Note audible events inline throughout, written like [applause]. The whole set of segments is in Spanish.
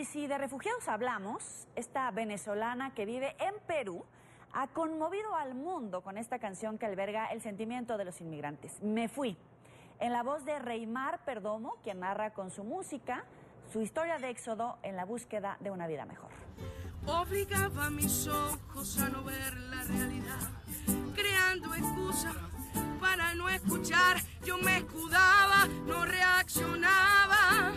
Y si de refugiados hablamos, esta venezolana que vive en Perú ha conmovido al mundo con esta canción que alberga el sentimiento de los inmigrantes. Me fui. En la voz de Reymar Perdomo, quien narra con su música su historia de éxodo en la búsqueda de una vida mejor. Obligaba mis ojos a no ver la realidad, creando excusas para no escuchar. Yo me escudaba, no reaccionaba,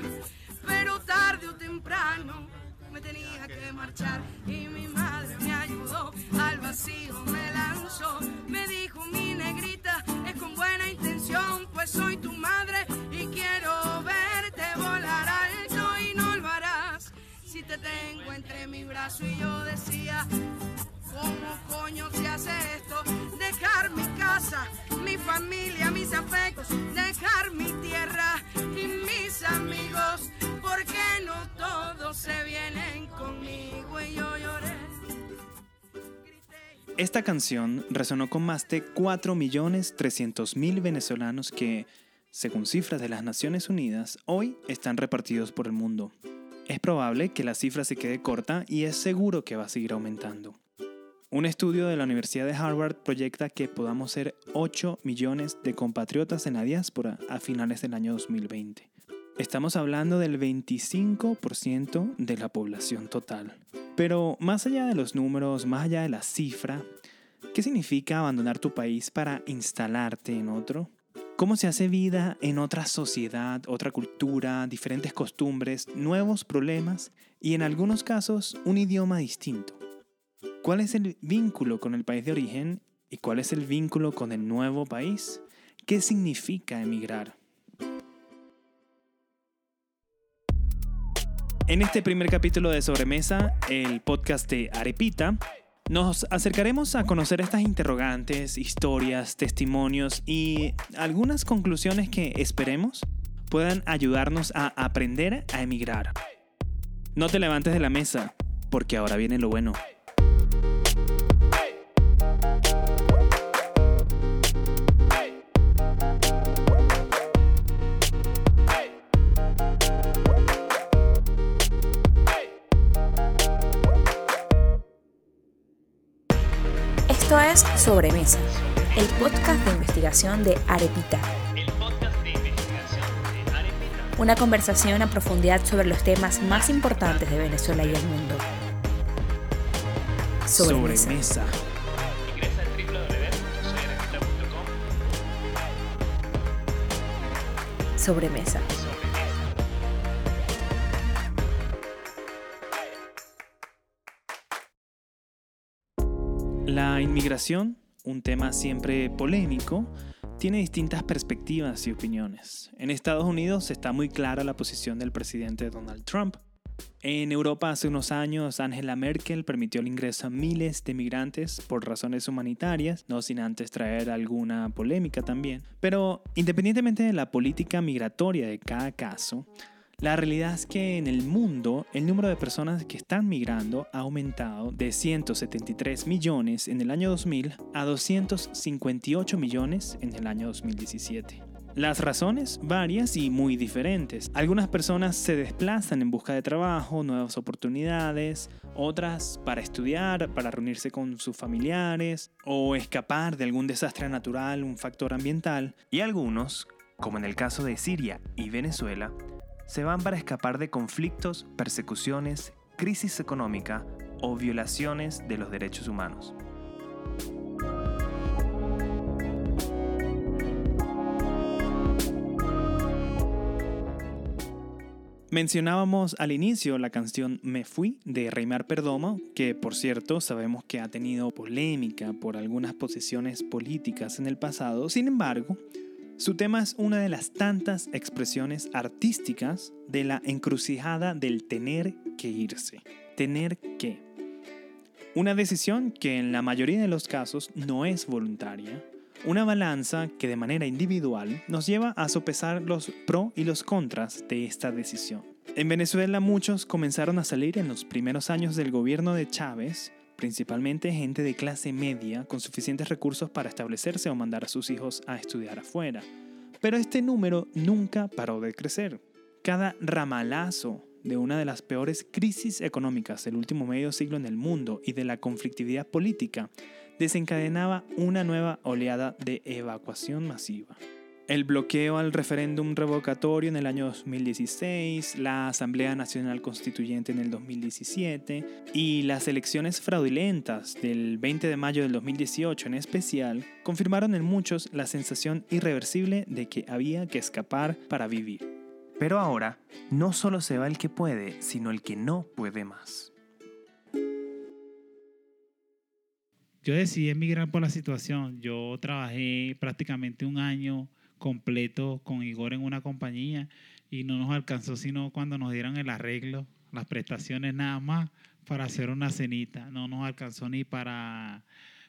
pero tarde o temprano me tenía que marchar y mi madre me ayudó, al vacío me lanzó, me dijo mi negrita, es con buena intención, pues soy tu madre y quiero verte volar alto y no lo harás. Si te tengo entre mi brazo y yo decía, ¿cómo coño se hace esto? Dejar mi casa, mi familia, mis afectos, dejar mi tierra y mis amigos, porque no todos se vienen conmigo y yo lloré. Esta canción resonó con más de 4.300.000 venezolanos que, según cifras de las Naciones Unidas, hoy están repartidos por el mundo. Es probable que la cifra se quede corta y es seguro que va a seguir aumentando. Un estudio de la Universidad de Harvard proyecta que podamos ser 8 millones de compatriotas en la diáspora a finales del año 2020. Estamos hablando del 25% de la población total. Pero más allá de los números, más allá de la cifra, ¿qué significa abandonar tu país para instalarte en otro? ¿Cómo se hace vida en otra sociedad, otra cultura, diferentes costumbres, nuevos problemas y en algunos casos un idioma distinto? ¿Cuál es el vínculo con el país de origen y cuál es el vínculo con el nuevo país? ¿Qué significa emigrar? En este primer capítulo de Sobremesa, el podcast de Arepita, nos acercaremos a conocer estas interrogantes, historias, testimonios y algunas conclusiones que esperemos puedan ayudarnos a aprender a emigrar. No te levantes de la mesa, porque ahora viene lo bueno. Es Sobremesa, el podcast de investigación de Arepita. Una conversación a profundidad sobre los temas más importantes de Venezuela y el mundo. Sobremesa. Sobremesa. Sobremesa. Inmigración, un tema siempre polémico, tiene distintas perspectivas y opiniones. En Estados Unidos está muy clara la posición del presidente Donald Trump. En Europa hace unos años Angela Merkel permitió el ingreso a miles de migrantes por razones humanitarias, no sin antes traer alguna polémica también. Pero independientemente de la política migratoria de cada caso, la realidad es que en el mundo el número de personas que están migrando ha aumentado de 173 millones en el año 2000 a 258 millones en el año 2017. Las razones varias y muy diferentes. Algunas personas se desplazan en busca de trabajo, nuevas oportunidades, otras para estudiar, para reunirse con sus familiares o escapar de algún desastre natural, un factor ambiental, y algunos, como en el caso de Siria y Venezuela, se van para escapar de conflictos, persecuciones, crisis económica o violaciones de los derechos humanos. Mencionábamos al inicio la canción Me Fui de Reymar Perdomo, que por cierto sabemos que ha tenido polémica por algunas posiciones políticas en el pasado, sin embargo, su tema es una de las tantas expresiones artísticas de la encrucijada del tener que irse. Tener que. Una decisión que en la mayoría de los casos no es voluntaria. Una balanza que de manera individual nos lleva a sopesar los pro y los contras de esta decisión. En Venezuela muchos comenzaron a salir en los primeros años del gobierno de Chávez principalmente gente de clase media con suficientes recursos para establecerse o mandar a sus hijos a estudiar afuera. Pero este número nunca paró de crecer. Cada ramalazo de una de las peores crisis económicas del último medio siglo en el mundo y de la conflictividad política, desencadenaba una nueva oleada de evacuación masiva. El bloqueo al referéndum revocatorio en el año 2016, la Asamblea Nacional Constituyente en el 2017 y las elecciones fraudulentas del 20 de mayo del 2018 en especial confirmaron en muchos la sensación irreversible de que había que escapar para vivir. Pero ahora, no solo se va el que puede, sino el que no puede más. Yo decidí emigrar por la situación. Yo trabajé prácticamente un año completo con Igor en una compañía y no nos alcanzó sino cuando nos dieron el arreglo, las prestaciones nada más para hacer una cenita. No nos alcanzó ni para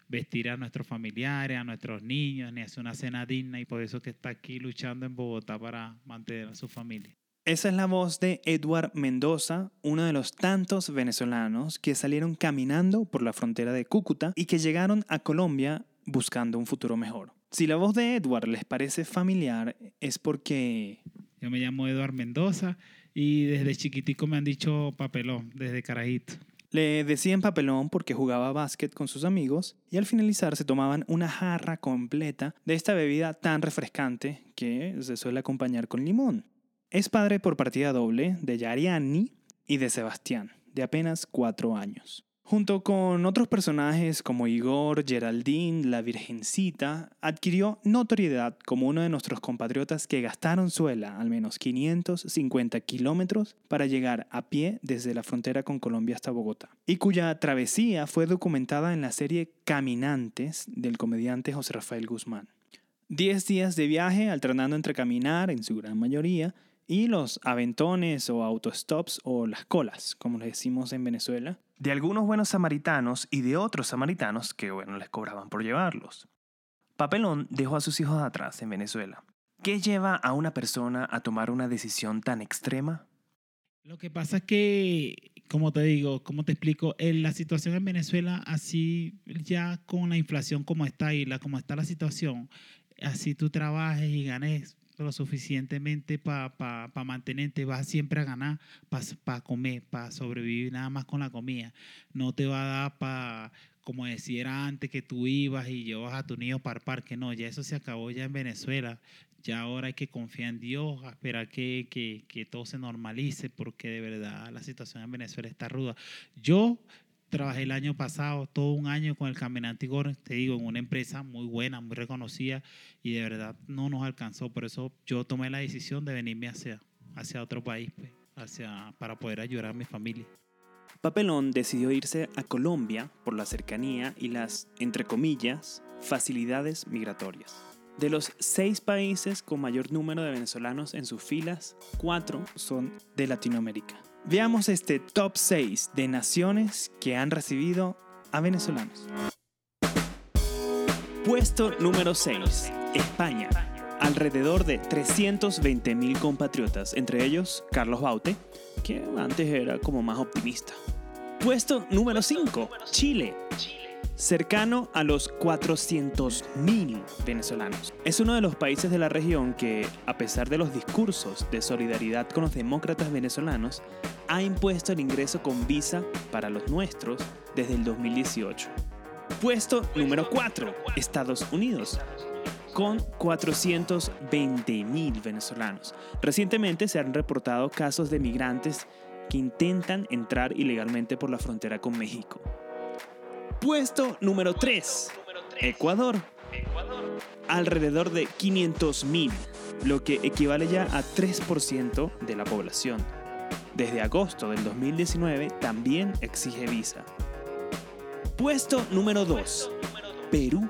vestir a nuestros familiares, a nuestros niños, ni hacer una cena digna y por eso que está aquí luchando en Bogotá para mantener a su familia. Esa es la voz de Eduard Mendoza, uno de los tantos venezolanos que salieron caminando por la frontera de Cúcuta y que llegaron a Colombia buscando un futuro mejor. Si la voz de Edward les parece familiar, es porque... Yo me llamo Edward Mendoza y desde chiquitico me han dicho papelón, desde carajito. Le decían papelón porque jugaba básquet con sus amigos y al finalizar se tomaban una jarra completa de esta bebida tan refrescante que se suele acompañar con limón. Es padre por partida doble de Yariani y de Sebastián, de apenas cuatro años. Junto con otros personajes como Igor, Geraldine, la Virgencita, adquirió notoriedad como uno de nuestros compatriotas que gastaron suela al menos 550 kilómetros para llegar a pie desde la frontera con Colombia hasta Bogotá, y cuya travesía fue documentada en la serie Caminantes del comediante José Rafael Guzmán. Diez días de viaje alternando entre caminar, en su gran mayoría, y los aventones o autostops o las colas, como les decimos en Venezuela, de algunos buenos samaritanos y de otros samaritanos que, bueno, les cobraban por llevarlos. Papelón dejó a sus hijos atrás en Venezuela. ¿Qué lleva a una persona a tomar una decisión tan extrema? Lo que pasa es que, como te digo, como te explico, la situación en Venezuela, así ya con la inflación como está y la, como está la situación, así tú trabajes y ganes lo suficientemente para pa, mantenerte, vas siempre a ganar para comer, para sobrevivir nada más con la comida. No te va a dar para, como decía antes, que tú ibas y llevas a tu niño para el parque. No, ya eso se acabó ya en Venezuela. Ya ahora hay que confiar en Dios, esperar que, que, que todo se normalice, porque de verdad la situación en Venezuela está ruda. Yo trabajé el año pasado, todo un año con el Caminante Igor, te digo, en una empresa muy buena, muy reconocida, y de verdad no nos alcanzó. Por eso yo tomé la decisión de venirme hacia, hacia otro país, pues, hacia, para poder ayudar a mi familia. Papelón decidió irse a Colombia por la cercanía y las, entre comillas, facilidades migratorias. De los seis países con mayor número de venezolanos en sus filas, cuatro son de Latinoamérica. Veamos este top 6 de naciones que han recibido a venezolanos. Puesto número 6, España. Alrededor de 320.000 compatriotas, entre ellos Carlos Baute, que antes era como más optimista. Puesto número 5, Chile cercano a los 400.000 venezolanos. Es uno de los países de la región que, a pesar de los discursos de solidaridad con los demócratas venezolanos, ha impuesto el ingreso con visa para los nuestros desde el 2018. Puesto número 4, Estados Unidos con 420.000 venezolanos. Recientemente se han reportado casos de migrantes que intentan entrar ilegalmente por la frontera con México. Puesto número 3. Ecuador. Alrededor de 500.000, lo que equivale ya a 3% de la población. Desde agosto del 2019 también exige visa. Puesto número 2. Perú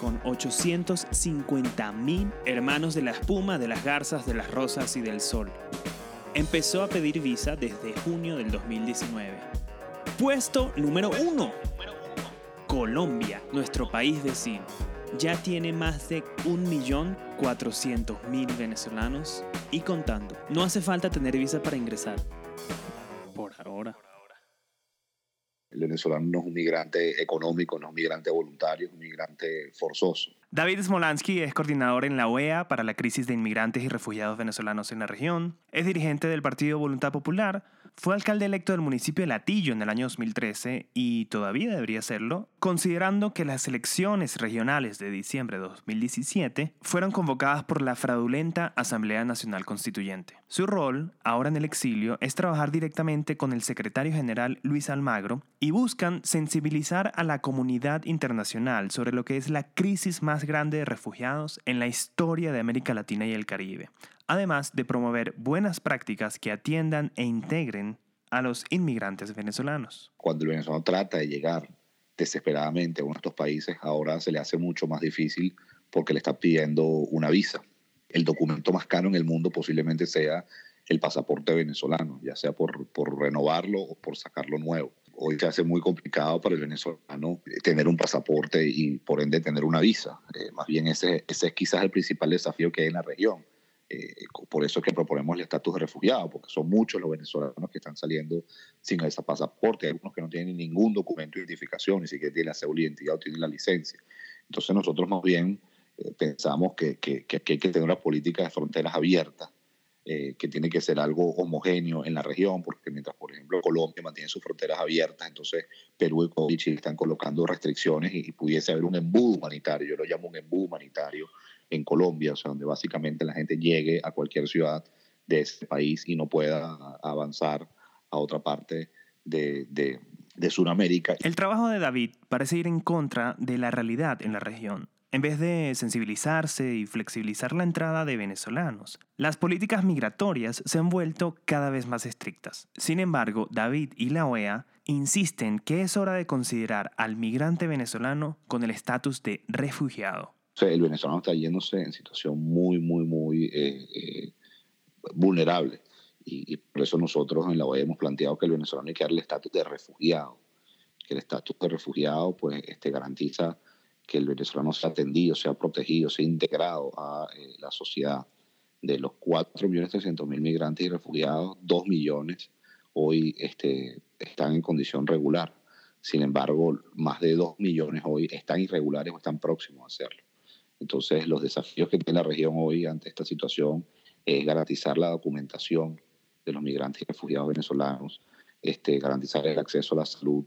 con 850.000 hermanos de la espuma, de las garzas, de las rosas y del sol. Empezó a pedir visa desde junio del 2019. Puesto número 1. Colombia, nuestro país vecino, ya tiene más de 1.400.000 venezolanos y contando. No hace falta tener visa para ingresar. Por ahora. venezolano no es un migrante económico, no es un migrante voluntario, es un migrante forzoso. David Smolansky es coordinador en la OEA para la crisis de inmigrantes y refugiados venezolanos en la región, es dirigente del Partido Voluntad Popular, fue alcalde electo del municipio de Latillo en el año 2013 y todavía debería serlo, considerando que las elecciones regionales de diciembre de 2017 fueron convocadas por la fraudulenta Asamblea Nacional Constituyente. Su rol, ahora en el exilio, es trabajar directamente con el secretario general Luis Almagro y buscan sensibilizar a la comunidad internacional sobre lo que es la crisis más grande de refugiados en la historia de América Latina y el Caribe, además de promover buenas prácticas que atiendan e integren a los inmigrantes venezolanos. Cuando el venezolano trata de llegar desesperadamente a uno de estos países, ahora se le hace mucho más difícil porque le está pidiendo una visa. El documento más caro en el mundo posiblemente sea el pasaporte venezolano, ya sea por, por renovarlo o por sacarlo nuevo. Hoy se hace muy complicado para el venezolano tener un pasaporte y por ende tener una visa. Eh, más bien ese, ese es quizás el principal desafío que hay en la región eh, por eso es que proponemos el estatus de refugiado, porque son muchos los venezolanos que están saliendo sin ese pasaporte. Hay algunos que no tienen ningún documento de identificación, ni siquiera tienen la cédula de identidad o tienen la licencia. Entonces nosotros más bien eh, pensamos que, que, hay que tener una política de fronteras abiertas, eh, que tiene que ser algo homogéneo en la región, porque mientras, por ejemplo, Colombia mantiene sus fronteras abiertas, entonces Perú y Chile están colocando restricciones y, y pudiese haber un embudo humanitario, yo lo llamo un embudo humanitario, en Colombia, o sea, donde básicamente la gente llegue a cualquier ciudad de ese país y no pueda avanzar a otra parte de, de, de Sudamérica. El trabajo de David parece ir en contra de la realidad en la región. En vez de sensibilizarse y flexibilizar la entrada de venezolanos, las políticas migratorias se han vuelto cada vez más estrictas. Sin embargo, David y la OEA insisten que es hora de considerar al migrante venezolano con el estatus de refugiado el venezolano está yéndose en situación muy, muy, muy eh, eh, vulnerable. Y, por eso nosotros en la OEA hemos planteado que el venezolano hay que darle el estatus de refugiado. Que el estatus de refugiado pues, este, garantiza que el venezolano sea atendido, sea protegido, sea integrado a eh, la sociedad. De los 4.300.000 migrantes y refugiados, 2 millones hoy este, están en condición regular. Sin embargo, más de 2 millones hoy están irregulares o están próximos a hacerlo. Entonces, los desafíos que tiene la región hoy ante esta situación es garantizar la documentación de los migrantes y refugiados venezolanos, este, garantizar el acceso a la salud,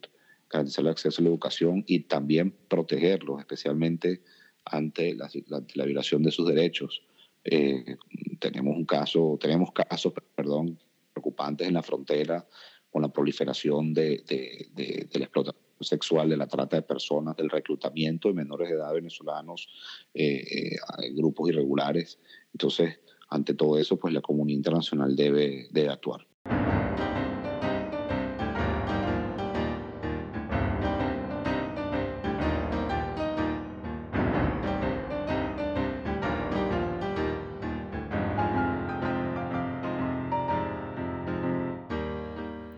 garantizar el acceso a la educación y también protegerlos, especialmente ante la, violación de sus derechos. Eh, tenemos un caso, tenemos casos, perdón, preocupantes en la frontera con la proliferación de, la explotación sexual, de la trata de personas, del reclutamiento de menores de edad venezolanos, eh, eh, grupos irregulares. Entonces, ante todo eso, pues la comunidad internacional debe, debe actuar.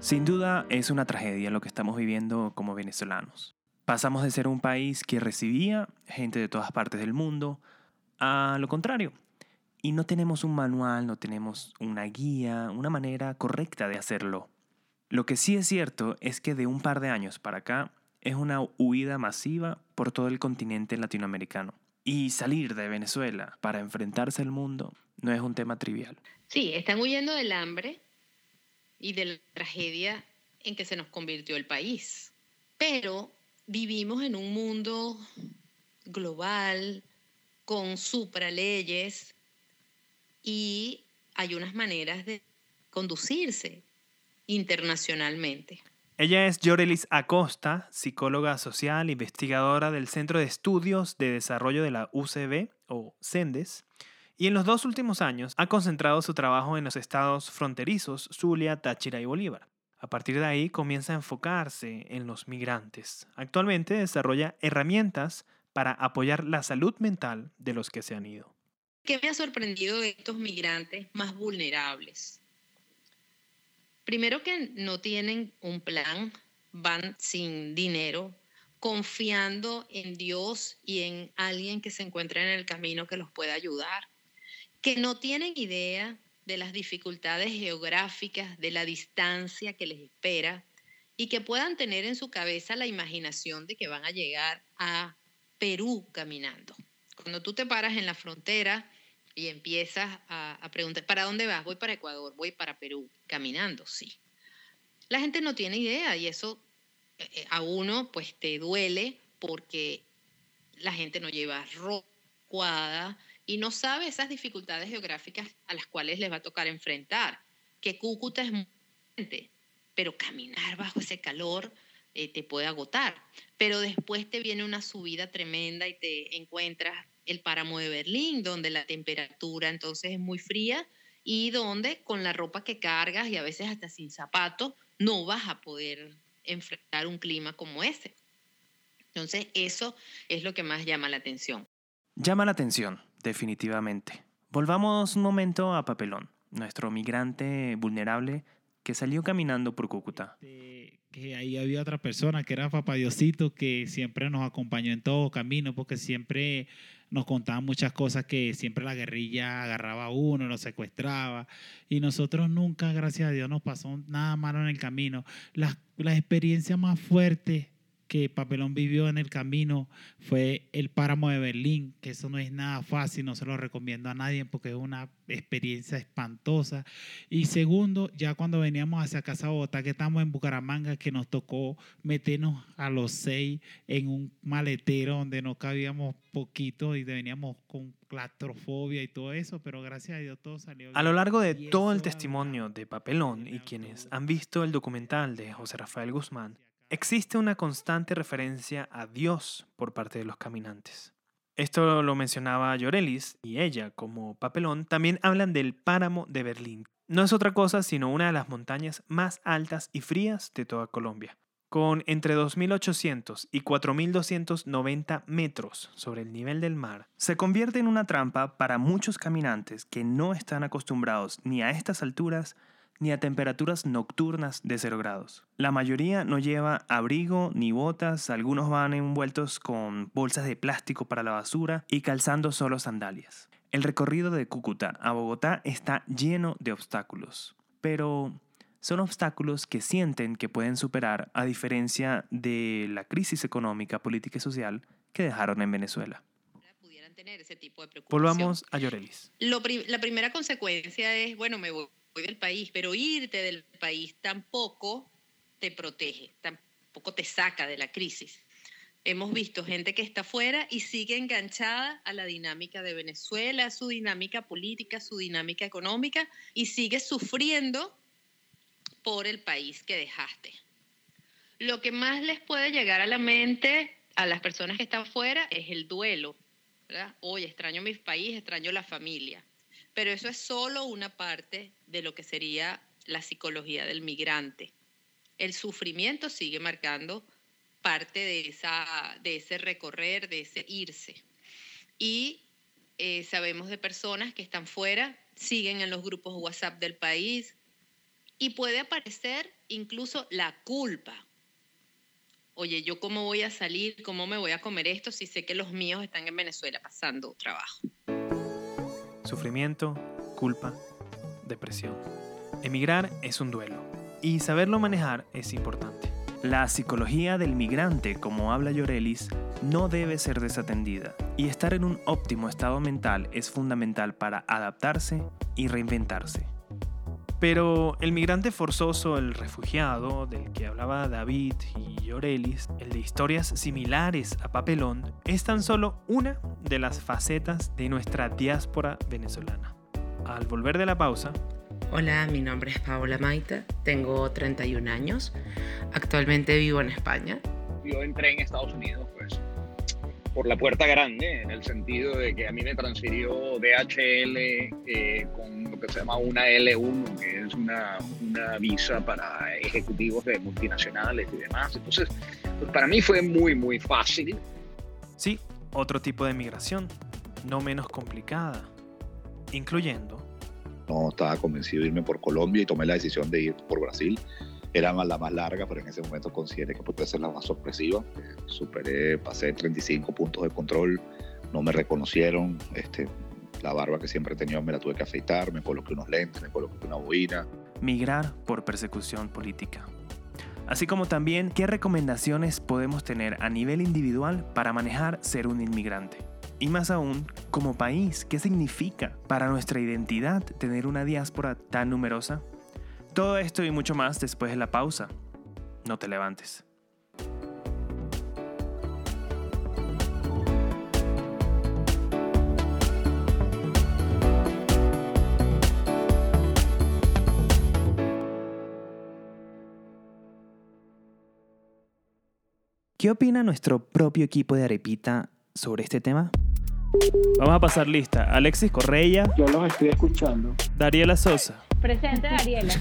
Sin duda es una tragedia lo que estamos viviendo como venezolanos. Pasamos de ser un país que recibía gente de todas partes del mundo a lo contrario. Y no tenemos un manual, no tenemos una guía, una manera correcta de hacerlo. Lo que sí es cierto es que de un par de años para acá es una huida masiva por todo el continente latinoamericano. Y salir de Venezuela para enfrentarse al mundo no es un tema trivial. Sí, están huyendo del hambre, y de la tragedia en que se nos convirtió el país. Pero vivimos en un mundo global, con supraleyes, y hay unas maneras de conducirse internacionalmente. Ella es Yorelis Acosta, psicóloga social, investigadora del Centro de Estudios de Desarrollo de la UCB, o CENDES, y en los dos últimos años ha concentrado su trabajo en los estados fronterizos Zulia, Táchira y Bolívar. A partir de ahí comienza a enfocarse en los migrantes. Actualmente desarrolla herramientas para apoyar la salud mental de los que se han ido. ¿Qué me ha sorprendido de estos migrantes más vulnerables? Primero que no tienen un plan, van sin dinero, confiando en Dios y en alguien que se encuentra en el camino que los pueda ayudar que no tienen idea de las dificultades geográficas, de la distancia que les espera y que puedan tener en su cabeza la imaginación de que van a llegar a Perú caminando. Cuando tú te paras en la frontera y empiezas a, preguntar, ¿para dónde vas? Voy para Ecuador, voy para Perú, caminando, sí. La gente no tiene idea y eso eh, eh, a uno pues te duele porque la gente no lleva ropa y no sabe esas dificultades geográficas a las cuales les va a tocar enfrentar. Que Cúcuta es muy pero caminar bajo ese calor eh, te puede agotar. Pero después te viene una subida tremenda y te encuentras el páramo de Berlín, donde la temperatura entonces es muy fría y donde con la ropa que cargas y a veces hasta sin zapatos no vas a poder enfrentar un clima como ese. Entonces eso es lo que más llama la atención. Llama la atención, definitivamente. Volvamos un momento a Papelón, nuestro migrante vulnerable que salió caminando por Cúcuta. Que ahí había otra persona que era Papá Diosito, que siempre nos acompañó en todo camino, porque siempre nos contaba muchas cosas que siempre la guerrilla agarraba a uno, lo secuestraba. Y nosotros nunca, gracias a Dios, nos pasó nada malo en el camino. La, la experiencia más fuerte que Papelón vivió en el camino fue el páramo de Berlín, que eso no es nada fácil, no se lo recomiendo a nadie porque es una experiencia espantosa. Y segundo, ya cuando veníamos hacia Casa Bogotá, que estamos en Bucaramanga, que nos tocó meternos a los seis en un maletero donde no cabíamos poquito y veníamos con claustrofobia y todo eso, pero gracias a Dios todo salió bien. A lo largo de todo el testimonio de Papelón y quienes han visto el documental de José Rafael Guzmán, Existe una constante referencia a Dios por parte de los caminantes. Esto lo mencionaba Llorelis y ella, como papelón, también hablan del páramo de Berlín. No es otra cosa sino una de las montañas más altas y frías de toda Colombia, con entre 2.800 y 4.290 metros sobre el nivel del mar. Se convierte en una trampa para muchos caminantes que no están acostumbrados ni a estas alturas ni a temperaturas nocturnas de 0 grados. La mayoría no lleva abrigo ni botas, algunos van envueltos con bolsas de plástico para la basura y calzando solo sandalias. El recorrido de Cúcuta a Bogotá está lleno de obstáculos, pero son obstáculos que sienten que pueden superar a diferencia de la crisis económica, política y social que dejaron en Venezuela. Volvamos a Llorelis. la primera consecuencia es, bueno, me voy del país, pero irte del país tampoco te protege, tampoco te saca de la crisis. Hemos visto gente que está fuera y sigue enganchada a la dinámica de Venezuela, su dinámica política, su dinámica económica y sigue sufriendo por el país que dejaste. Lo que más les puede llegar a la mente a las personas que están fuera es el duelo. Hoy extraño mi país, extraño la familia. Pero eso es solo una parte de lo que sería la psicología del migrante. El sufrimiento sigue marcando parte de, ese recorrer, de ese irse. Y eh, sabemos de personas que están fuera, siguen en los grupos WhatsApp del país y puede aparecer incluso la culpa. Oye, ¿yo cómo voy a salir? ¿Cómo me voy a comer esto si sé que los míos están en Venezuela pasando trabajo? Sufrimiento, culpa, depresión. Emigrar es un duelo y saberlo manejar es importante. La psicología del migrante, como habla Llorelis, no debe ser desatendida y estar en un óptimo estado mental es fundamental para adaptarse y reinventarse. Pero el migrante forzoso, el refugiado, del que hablaba David y El de historias similares a Papelón, es tan solo una de las facetas de nuestra diáspora venezolana. Al volver de la pausa... Hola, mi nombre es Paola Maita, tengo 31 años, actualmente vivo en España. Yo entré en Estados Unidos pues por la puerta grande, en el sentido de que a mí me transfirió DHL eh, con lo que se llama una L1, que es una, una, visa para ejecutivos de multinacionales y demás. Entonces, pues para mí fue muy, muy fácil. Sí, otro tipo de migración, no menos complicada, incluyendo... No estaba convencido de irme por Colombia y tomé la decisión de ir por Brasil era la más larga, pero en ese momento consideré que podía ser la más sorpresiva. Superé, pasé 35 puntos de control, no me reconocieron. Este, la barba que siempre he tenido me la tuve que afeitar, me coloqué unos lentes, me coloqué una boina. Migrar por persecución política. así como también qué recomendaciones podemos tener a nivel individual para manejar ser un inmigrante. Y más aún, como país, ¿qué significa para nuestra identidad tener una diáspora tan numerosa? Todo esto y mucho más después de la pausa. No te levantes. ¿Qué opina nuestro propio equipo de Arepita sobre este tema? Vamos a pasar lista. Alexis Correia. Yo los estoy escuchando. Dariela Sosa. Presente, Dariela.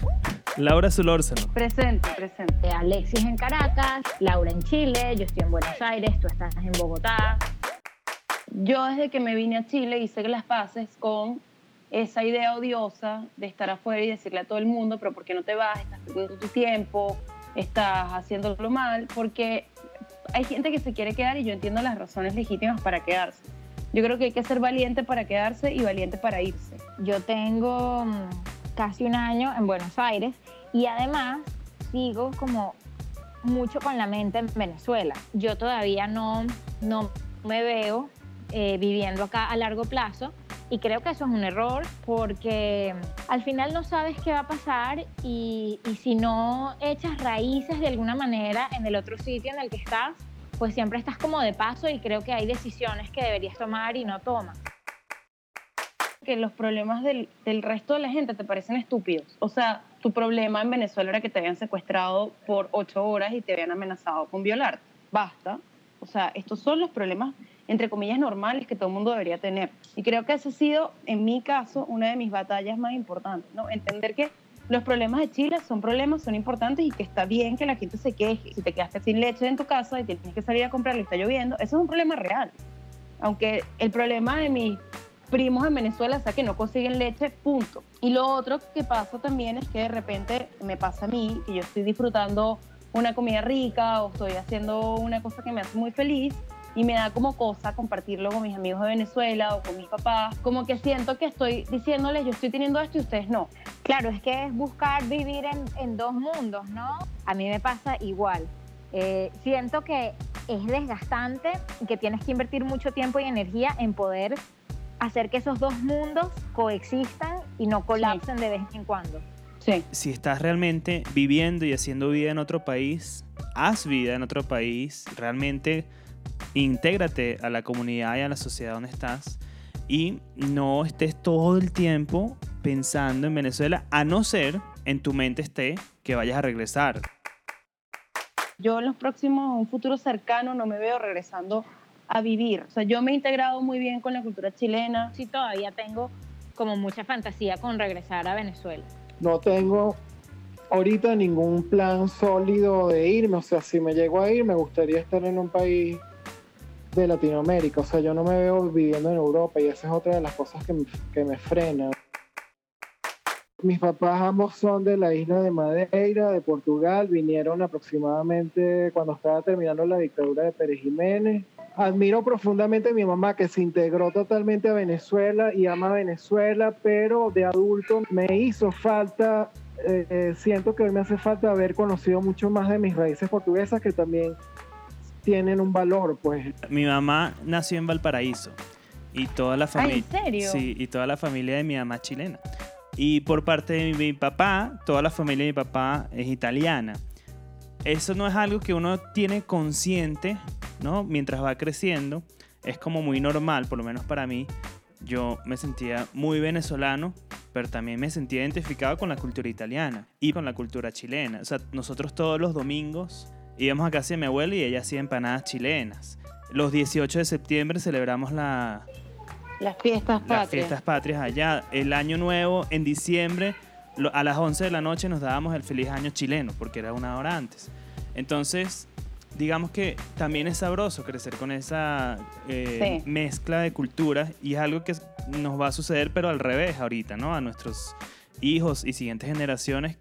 Laura Zulórzano. Presente, presente. Alexis en Caracas, Laura en Chile, yo estoy en Buenos Aires, tú estás en Bogotá. Yo desde que me vine a Chile hice las paces con esa idea odiosa de estar afuera y decirle a todo el mundo, pero ¿por qué no te vas? Estás perdiendo tu tiempo, estás haciéndolo mal, porque hay gente que se quiere quedar y yo entiendo las razones legítimas para quedarse. Yo creo que hay que ser valiente para quedarse y valiente para irse. Yo tengo mm, casi un año en Buenos Aires y además sigo como mucho con la mente en Venezuela. Yo todavía no, no me veo eh, viviendo acá a largo plazo y creo que eso es un error porque al final no sabes qué va a pasar y, y si no echas raíces de alguna manera en el otro sitio en el que estás, pues siempre estás como de paso y creo que hay decisiones que deberías tomar y no tomas. Que los problemas del, del, resto de la gente te parecen estúpidos. O sea, tu problema en Venezuela era que te habían secuestrado por ocho horas y te habían amenazado con violar. Basta. O sea, estos son los problemas, entre comillas, normales que todo el mundo debería tener. Y creo que esa ha sido, en mi caso, una de mis batallas más importantes, ¿no? Entender que los problemas de Chile son problemas, son importantes y que está bien que la gente se queje. Si te quedaste sin leche en tu casa y tienes que salir a comprarlo y está lloviendo, eso es un problema real. Aunque el problema de mis primos en Venezuela es que no consiguen leche, punto. Y lo otro que pasa también es que de repente me pasa a mí, que yo estoy disfrutando una comida rica o estoy haciendo una cosa que me hace muy feliz y me da como cosa compartirlo con mis amigos de Venezuela o con mis papás, como que siento que estoy diciéndoles yo estoy teniendo esto y ustedes no. Claro, es que es buscar vivir en, en dos mundos, ¿no? A mí me pasa igual. Eh, siento que es desgastante y que tienes que invertir mucho tiempo y energía en poder hacer que esos dos mundos coexistan y no colapsen sí. de vez en cuando. Sí. Si estás realmente viviendo y haciendo vida en otro país, haz vida en otro país, realmente intégrate a la comunidad y a la sociedad donde estás y no estés todo el tiempo pensando en Venezuela, a no ser en tu mente esté que vayas a regresar. Yo en los próximos, un futuro cercano, no me veo regresando a vivir. O sea, yo me he integrado muy bien con la cultura chilena. Sí, todavía tengo como mucha fantasía con regresar a Venezuela. No tengo ahorita ningún plan sólido de irme. O sea, si me llego a ir, me gustaría estar en un país de Latinoamérica. O sea, yo no me veo viviendo en Europa y esa es otra de las cosas que que me frena. Mis papás ambos son de la isla de Madeira, de Portugal. Vinieron aproximadamente cuando estaba terminando la dictadura de Pérez Jiménez. Admiro profundamente a mi mamá que se integró totalmente a Venezuela y ama Venezuela, pero de adulto me hizo falta, eh, eh, siento que hoy me hace falta haber conocido mucho más de mis raíces portuguesas que también tienen un valor, pues. Mi mamá nació en Valparaíso y toda la familia. ¿En serio? Sí, y toda la familia de mi mamá es chilena. Y por parte de mi, mi papá, toda la familia de mi papá es italiana. Eso no es algo que uno tiene consciente, ¿no? Mientras va creciendo, es como muy normal, por lo menos para mí. Yo me sentía muy venezolano, pero también me sentía identificado con la cultura italiana y con la cultura chilena. O sea, nosotros todos los domingos íbamos a casa de mi abuela y ella hacía empanadas chilenas. Los 18 de septiembre celebramos la, las fiestas patrias. Las fiestas patrias allá. El año nuevo, en diciembre, a las 11 de la noche nos dábamos el feliz año chileno, porque era una hora antes. Entonces, digamos que también es sabroso crecer con esa eh, sí. mezcla de culturas y es algo que nos va a suceder, pero al revés ahorita, ¿no? A nuestros hijos y siguientes generaciones,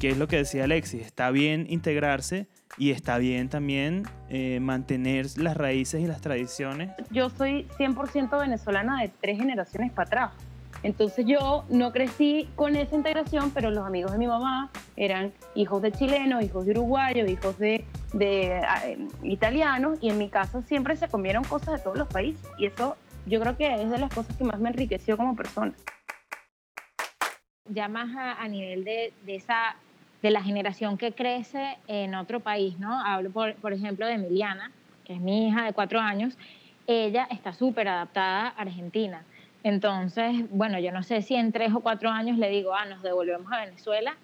que es lo que decía Alexis, está bien integrarse y está bien también eh, mantener las raíces y las tradiciones. Yo soy 100% venezolana de tres generaciones para atrás. Entonces yo no crecí con esa integración, pero los amigos de mi mamá eran hijos de chilenos, hijos de uruguayos, hijos de, de eh, italianos, y en mi casa siempre se comieron cosas de todos los países. Y eso yo creo que es de las cosas que más me enriqueció como persona. Ya más a, nivel de, de, esa de la generación que crece en otro país, ¿no? Hablo, por, por ejemplo, de Emiliana, que es mi hija de cuatro años. Ella está súper adaptada a Argentina entonces, bueno, yo no sé si en tres o cuatro años le digo, ah, nos devolvemos a Venezuela.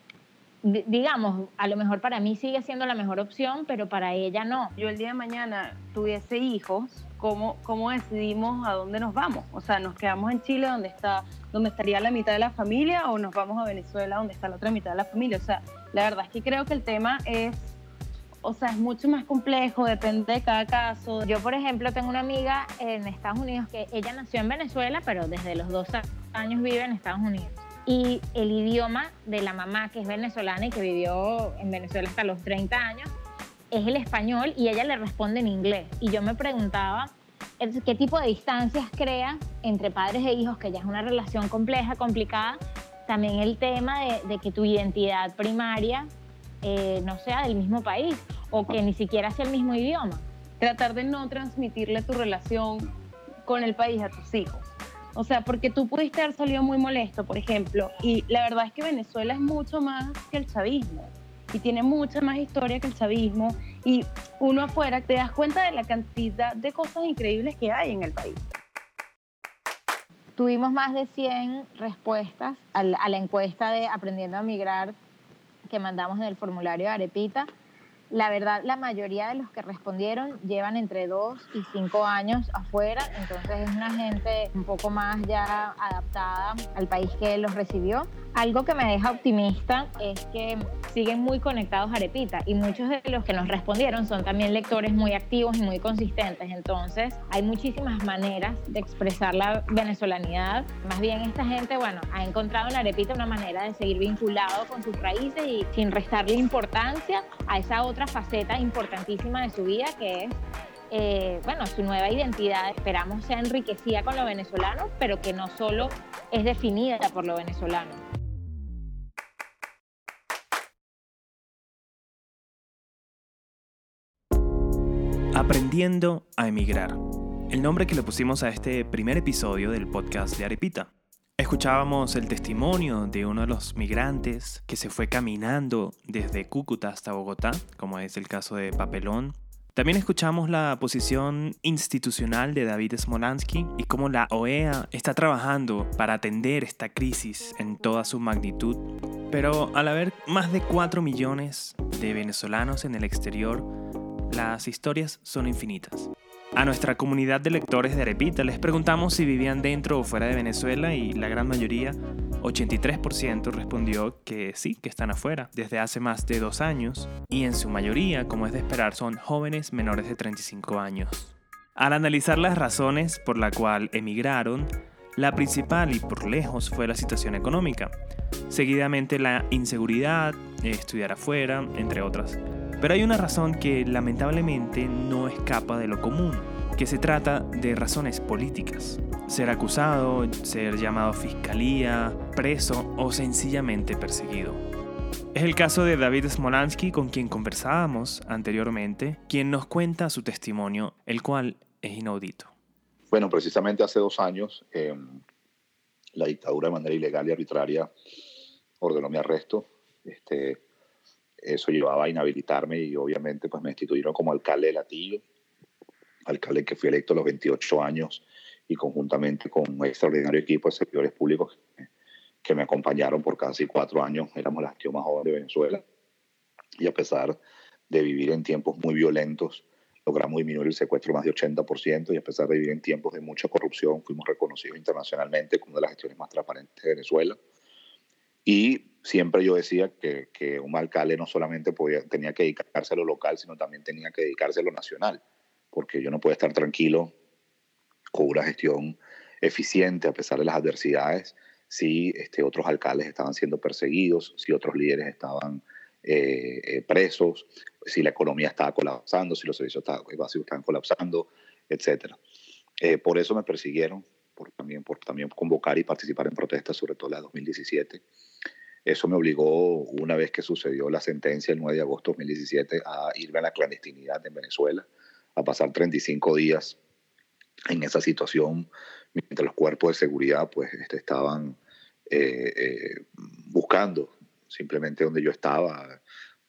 digamos, a lo mejor para mí sigue siendo la mejor opción, pero para ella no. Yo el día de mañana tuviese hijos, ¿cómo, cómo decidimos a dónde nos vamos? O sea, ¿nos quedamos en Chile donde, está, donde estaría la mitad de la familia o nos vamos a Venezuela donde está la otra mitad de la familia? O sea, la verdad es que creo que el tema es o sea, es mucho más complejo, depende de cada caso. Yo, por ejemplo, tengo una amiga en Estados Unidos que ella nació en Venezuela, pero desde los dos años vive en Estados Unidos. Y el idioma de la mamá, que es venezolana y que vivió en Venezuela hasta los 30 años, es el español y ella le responde en inglés. Y yo me preguntaba, ¿qué tipo de distancias crea entre padres e hijos, que ya es una relación compleja, complicada? También el tema de, que tu identidad primaria eh, no sea del mismo país o que ni siquiera sea el mismo idioma. Tratar de no transmitirle tu relación con el país a tus hijos. O sea, porque tú pudiste haber salido muy molesto, por ejemplo, y la verdad es que Venezuela es mucho más que el chavismo y tiene mucha más historia que el chavismo y uno afuera te das cuenta de la cantidad de cosas increíbles que hay en el país. Tuvimos más de 100 respuestas a la encuesta de Aprendiendo a Migrar que mandamos en el formulario Arepita, la verdad, la mayoría de los que respondieron llevan entre dos y cinco años afuera, entonces es una gente un poco más ya adaptada al país que los recibió. Algo que me deja optimista es que siguen muy conectados a Arepita y muchos de los que nos respondieron son también lectores muy activos y muy consistentes. Entonces hay muchísimas maneras de expresar la venezolanidad. Más bien esta gente, bueno, ha encontrado en Arepita una manera de seguir vinculado con sus raíces y sin restarle importancia a esa otra faceta importantísima de su vida que es eh, bueno, su nueva identidad esperamos sea enriquecida con lo venezolano, pero que no solo es definida por lo venezolano. Aprendiendo a emigrar. El nombre que le pusimos a este primer episodio del podcast de Arepita. Escuchábamos el testimonio de uno de los migrantes que se fue caminando desde Cúcuta hasta Bogotá, como es el caso de Papelón. También escuchamos la posición institucional de David Smolansky y cómo la OEA está trabajando para atender esta crisis en toda su magnitud. Pero al haber más de 4 millones de venezolanos en el exterior, las historias son infinitas. A nuestra comunidad de lectores de Arepita les preguntamos si vivían dentro o fuera de Venezuela y la gran mayoría, 83%, respondió que sí, que están afuera desde hace más de dos años y en su mayoría, como es de esperar, son jóvenes menores de 35 años. Al analizar las razones por la cual emigraron, la principal y por lejos fue la situación económica, seguidamente la inseguridad, estudiar afuera, entre otras. Pero hay una razón que lamentablemente no escapa de lo común, que se trata de razones políticas. Ser acusado, ser llamado fiscalía, preso o sencillamente perseguido. Es el caso de David Smolansky con quien conversábamos anteriormente, quien nos cuenta su testimonio, el cual es inaudito. Bueno, precisamente hace dos años em, la dictadura de manera ilegal y arbitraria ordenó mi arresto. Este, eso llevaba a inhabilitarme y obviamente pues me instituyeron como alcalde de Latillo, alcalde que fui electo a los 28 años y conjuntamente con un extraordinario equipo de servidores públicos que, me acompañaron por casi cuatro años. Éramos la gestión más joven de Venezuela y a pesar de vivir en tiempos muy violentos, logramos disminuir el secuestro más de 80% y a pesar de vivir en tiempos de mucha corrupción, fuimos reconocidos internacionalmente como una de las gestiones más transparentes de Venezuela. Y siempre yo decía que, un alcalde no solamente podía, tenía que dedicarse a lo local, sino también tenía que dedicarse a lo nacional, porque yo no puedo estar tranquilo con una gestión eficiente a pesar de las adversidades si este, otros alcaldes estaban siendo perseguidos, si otros líderes estaban eh, eh, presos, si la economía estaba colapsando, si los servicios estaban, estaban colapsando, etc. Eh, por eso me persiguieron por, también, por también convocar y participar en protestas, sobre todo la 2017. Eso me obligó, una vez que sucedió la sentencia el 9 de agosto de 2017, a irme a la clandestinidad en Venezuela, a pasar 35 días en esa situación, mientras los cuerpos de seguridad pues este, estaban eh, eh, buscando simplemente donde yo estaba.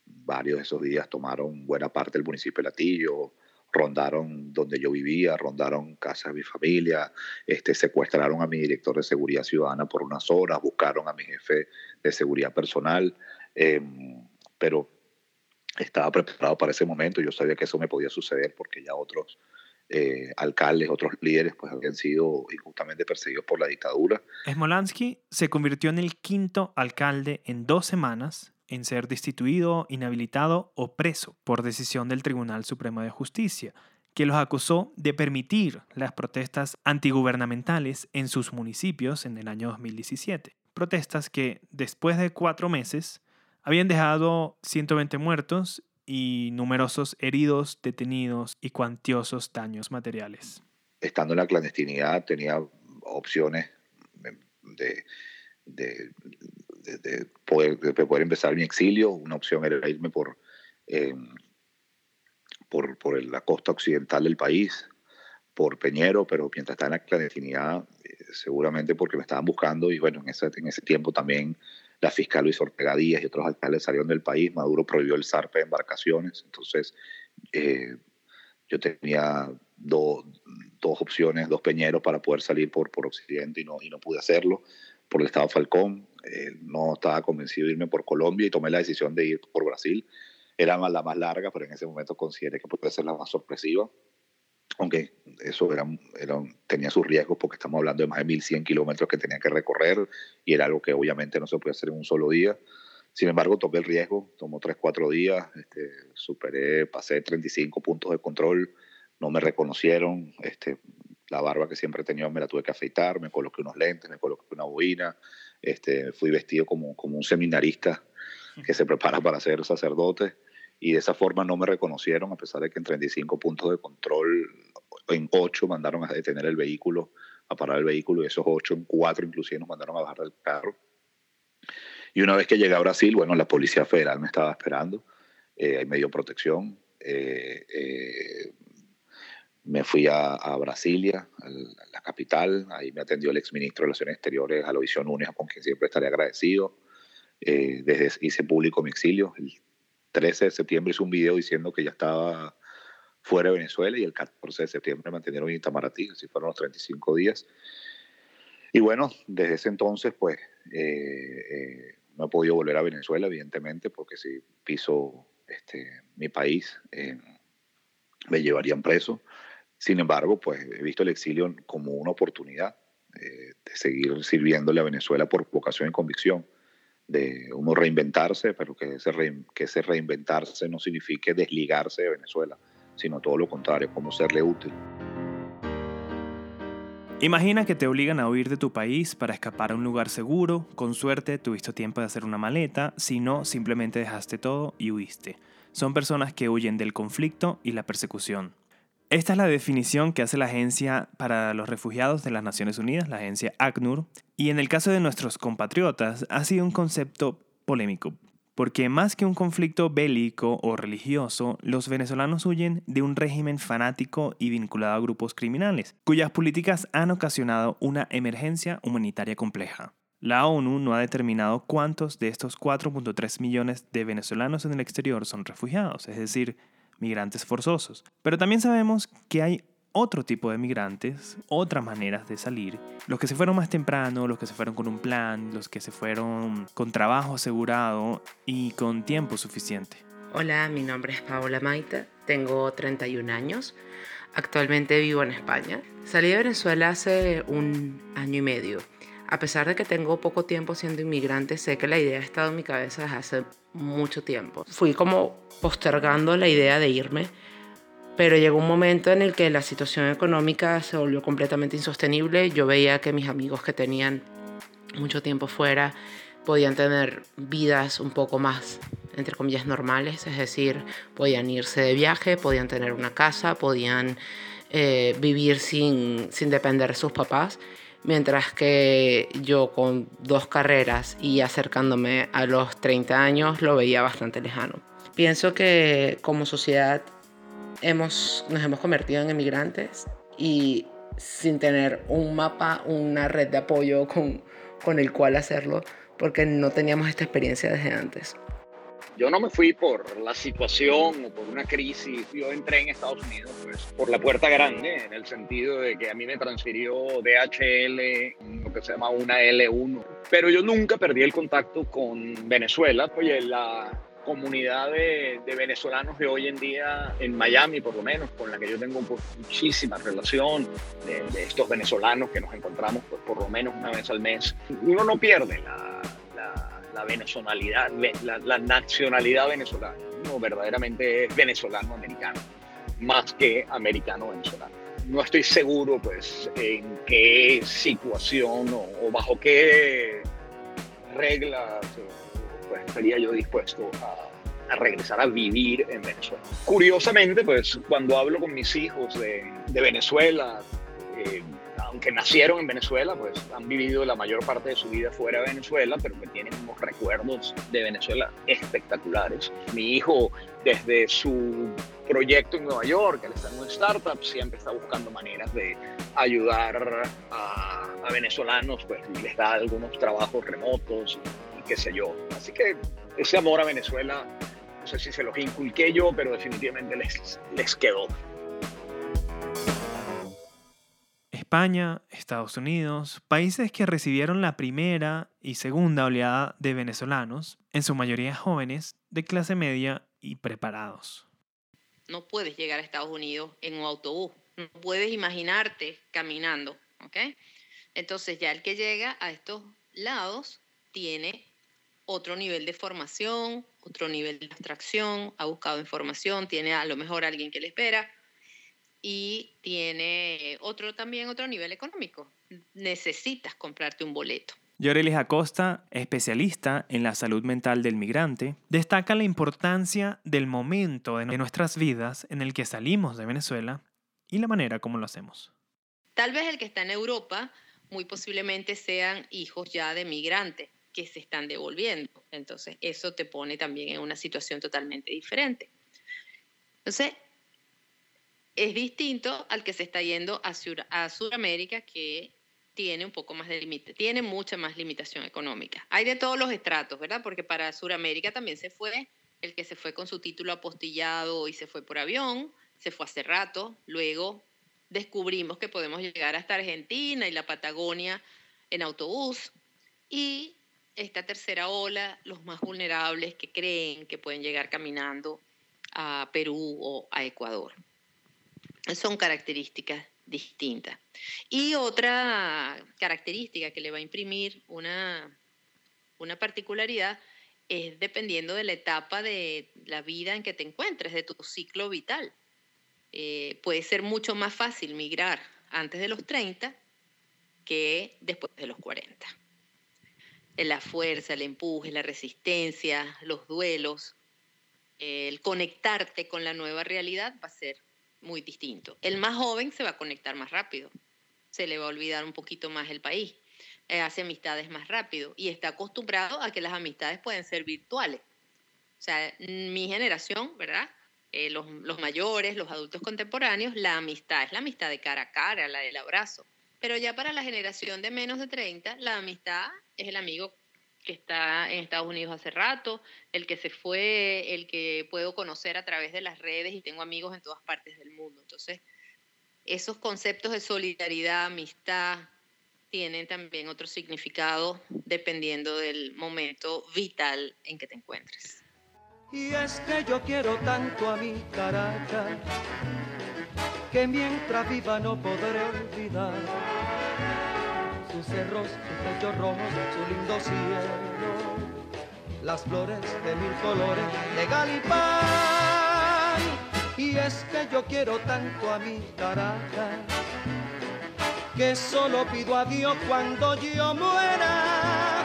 Varios de esos días tomaron buena parte del municipio de Latillo, rondaron donde yo vivía, rondaron casa de mi familia, este, secuestraron a mi director de seguridad ciudadana por unas horas, buscaron a mi jefe de seguridad personal, em, pero estaba preparado para ese momento, yo sabía que eso me podía suceder porque ya otros eh, alcaldes, otros líderes, pues habían sido injustamente perseguidos por la dictadura. Smolansky se convirtió en el quinto alcalde en dos semanas en ser destituido, inhabilitado o preso por decisión del Tribunal Supremo de Justicia, que los acusó de permitir las protestas antigubernamentales en sus municipios en el año 2017. Protestas que, después de cuatro meses, habían dejado 120 muertos y numerosos heridos, detenidos y cuantiosos daños materiales. Estando en la clandestinidad tenía opciones de, de, poder, empezar mi exilio. Una opción era irme por, por, por, la costa occidental del país, por Peñero, pero mientras estaba en la clandestinidad, eh, seguramente porque me estaban buscando y bueno, en ese, en ese tiempo también la fiscal Luis Ortega Díaz y otros alcaldes salieron del país, Maduro prohibió el zarpe de embarcaciones, entonces eh, yo tenía dos opciones, dos peñeros para poder salir por, por Occidente y no, y no pude hacerlo por el Estado Falcón, eh, no estaba convencido de irme por Colombia y tomé la decisión de ir por Brasil. Era la más larga, pero en ese momento consideré que puede ser la más sorpresiva, aunque eso era, tenía sus riesgos porque estamos hablando de más de 1.100 kilómetros que tenía que recorrer y era algo que obviamente no se puede hacer en un solo día. Sin embargo, tomé el riesgo, tomó 3, 4 días, este, superé, pasé 35 puntos de control, no me reconocieron, este, la barba que siempre he tenido me la tuve que afeitar, me coloqué unos lentes, me coloqué una boina, este, fui vestido como, como un seminarista que se prepara para ser sacerdote y de esa forma no me reconocieron a pesar de que en 35 puntos de control en 8 mandaron a detener el vehículo, a parar el vehículo y esos 8 en 4 inclusive nos mandaron a bajar del carro. Y una vez que llegué a Brasil, bueno, la Policía Federal me estaba esperando, eh, me dio protección, eh, eh, me fui a, Brasilia, a la capital, ahí me atendió el exministro de Relaciones Exteriores, Aloisio Núñez, con quien siempre estaré agradecido. Eh, desde hice público mi exilio. 13 de septiembre hice un video diciendo que ya estaba fuera de Venezuela y el 14 de septiembre me atendieron en Itamaraty, así fueron los 35 días. Y bueno, desde ese entonces, pues, eh, eh, no he podido volver a Venezuela, evidentemente, porque si piso este, mi país, me llevarían preso. Sin embargo, pues he visto el exilio como una oportunidad eh, de seguir sirviéndole a Venezuela por vocación y convicción, de uno reinventarse, pero que ese, que ese reinventarse no signifique desligarse de Venezuela, sino todo lo contrario, como serle útil. Imagina que te obligan a huir de tu país para escapar a un lugar seguro, con suerte tuviste tiempo de hacer una maleta, si no, simplemente dejaste todo y huiste. Son personas que huyen del conflicto y la persecución. Esta es la definición que hace la Agencia para los Refugiados de las Naciones Unidas, la agencia ACNUR, y en el caso de nuestros compatriotas ha sido un concepto polémico, porque más que un conflicto bélico o religioso, los venezolanos huyen de un régimen fanático y vinculado a grupos criminales, cuyas políticas han ocasionado una emergencia humanitaria compleja. La ONU no ha determinado cuántos de estos 4.3 millones de venezolanos en el exterior son refugiados, es decir, migrantes forzosos. Pero también sabemos que hay otro tipo de migrantes, otras maneras de salir. Los que se fueron más temprano, los que se fueron con un plan, los que se fueron con trabajo asegurado y con tiempo suficiente. Hola, mi nombre es Paola Maita, tengo 31 años, actualmente vivo en España. Salí de Venezuela hace un año y medio. A pesar de que tengo poco tiempo siendo inmigrante, sé que la idea ha estado en mi cabeza desde hace mucho tiempo. Fui como postergando la idea de irme, pero llegó un momento en el que la situación económica se volvió completamente insostenible. Yo veía que mis amigos que tenían mucho tiempo fuera podían tener vidas un poco más, entre comillas, normales, es decir, podían irse de viaje, podían tener una casa, podían eh, vivir sin, sin depender de sus papás, mientras que yo con dos carreras y acercándome a los 30 años lo veía bastante lejano. Pienso que como sociedad hemos, nos hemos convertido en emigrantes y sin tener un mapa, una red de apoyo con, con el cual hacerlo, porque no teníamos esta experiencia desde antes. Yo no me fui por la situación o por una crisis. Yo entré en Estados Unidos pues, por la puerta grande, en el sentido de que a mí me transfirió DHL, lo que se llama una L1. Pero yo nunca perdí el contacto con Venezuela. Oye, la comunidad de, venezolanos de hoy en día en Miami, por lo menos, con la que yo tengo pues, muchísima relación, de, estos venezolanos que nos encontramos pues, por lo menos una vez al mes, uno no pierde la la venezonalidad, la, nacionalidad venezolana. No, verdaderamente venezolano-americano, más que americano-venezolano. No estoy seguro, pues, en qué situación o, bajo qué reglas pues, estaría yo dispuesto a, regresar a vivir en Venezuela. Curiosamente, pues, cuando hablo con mis hijos de, de Venezuela, eh, aunque nacieron en Venezuela, pues han vivido la mayor parte de su vida fuera de Venezuela, pero que tienen unos recuerdos de Venezuela espectaculares. Mi hijo, desde su proyecto en Nueva York, él está en una startup, siempre está buscando maneras de ayudar a, venezolanos, pues les da algunos trabajos remotos y qué sé yo. Así que ese amor a Venezuela, no sé si se los inculqué yo, pero definitivamente les, les quedó. España, Estados Unidos, países que recibieron la primera y segunda oleada de venezolanos, en su mayoría jóvenes, de clase media y preparados. No puedes llegar a Estados Unidos en un autobús, no puedes imaginarte caminando, ¿ok? Entonces ya el que llega a estos lados tiene otro nivel de formación, otro nivel de abstracción, ha buscado información, tiene a lo mejor alguien que le espera, y tiene otro también otro nivel económico. Necesitas comprarte un boleto. Yorelis Acosta, especialista en la salud mental del migrante, destaca la importancia del momento de nuestras vidas en el que salimos de Venezuela y la manera como lo hacemos. Tal vez el que está en Europa muy posiblemente sean hijos ya de migrantes que se están devolviendo. Entonces, eso te pone también en una situación totalmente diferente. Entonces, es distinto al que se está yendo a, a Sudamérica, que tiene un poco más de límite, tiene mucha más limitación económica. Hay de todos los estratos, ¿verdad? Porque para Sudamérica también se fue el que se fue con su título apostillado y se fue por avión, se fue hace rato, luego descubrimos que podemos llegar hasta Argentina y la Patagonia en autobús y esta tercera ola, los más vulnerables que creen que pueden llegar caminando a Perú o a Ecuador son características distintas. Y otra característica que le va a imprimir una, una particularidad es dependiendo de la etapa de la vida en que te encuentres, de tu ciclo vital. Eh, puede ser mucho más fácil migrar antes de los 30 que después de los 40. La fuerza, el empuje, la resistencia, los duelos, el conectarte con la nueva realidad va a ser muy distinto. El más joven se va a conectar más rápido, se le va a olvidar un poquito más el país, eh, hace amistades más rápido y está acostumbrado a que las amistades pueden ser virtuales. O sea, mi generación, ¿verdad? Eh, los, mayores, los adultos contemporáneos, la amistad es la amistad de cara a cara, la del abrazo. Pero ya para la generación de menos de 30, la amistad es el amigo que está en Estados Unidos hace rato, el que se fue, el que puedo conocer a través de las redes y tengo amigos en todas partes del mundo. Entonces, esos conceptos de solidaridad, amistad, tienen también otro significado dependiendo del momento vital en que te encuentres. Y es que yo quiero tanto a mi Caracas que mientras viva no podré olvidar sus cerros, sus techos rojos, su lindo cielo, las flores de mil colores de Galipán. Y es que yo quiero tanto a mi Caracas, que solo pido a Dios cuando yo muera,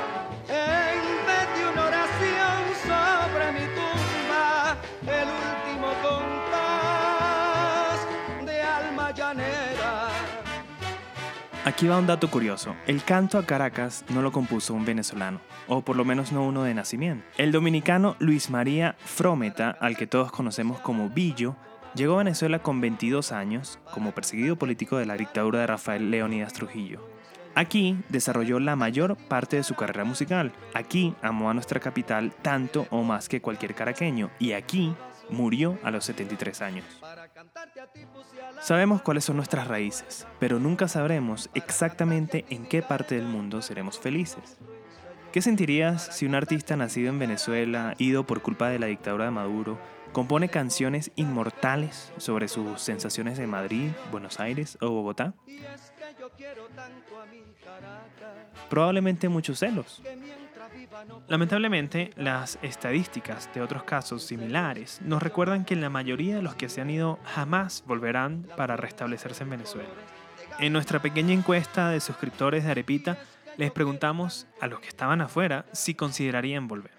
Aquí va un dato curioso. El canto a Caracas no lo compuso un venezolano, o por lo menos no uno de nacimiento. El dominicano Luis María Frometa, al que todos conocemos como Billo, llegó a Venezuela con 22 años como perseguido político de la dictadura de Rafael Leónidas Trujillo. Aquí desarrolló la mayor parte de su carrera musical. Aquí amó a nuestra capital tanto o más que cualquier caraqueño y aquí murió a los 73 años. Sabemos cuáles son nuestras raíces, pero nunca sabremos exactamente en qué parte del mundo seremos felices. ¿Qué sentirías si un artista nacido en Venezuela, ido por culpa de la dictadura de Maduro, compone canciones inmortales sobre sus sensaciones de Madrid, Buenos Aires o Bogotá? Probablemente muchos celos. Lamentablemente, las estadísticas de otros casos similares nos recuerdan que la mayoría de los que se han ido jamás volverán para restablecerse en Venezuela. En nuestra pequeña encuesta de suscriptores de Arepita, les preguntamos a los que estaban afuera si considerarían volver.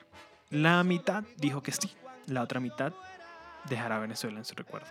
La mitad dijo que sí, la otra mitad dejará Venezuela en su recuerdo.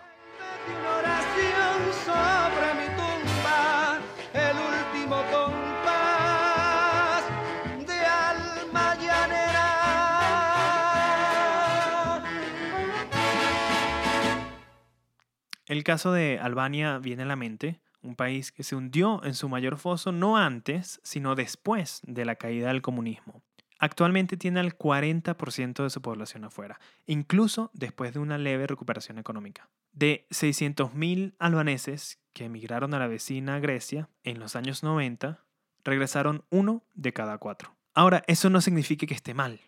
El caso de Albania viene a la mente, un país que se hundió en su mayor foso no antes, sino después de la caída del comunismo. Actualmente tiene al 40% de su población afuera, incluso después de una leve recuperación económica. De 600.000 albaneses que emigraron a la vecina Grecia en los años 90, regresaron uno de cada cuatro. Ahora, eso no significa que esté mal.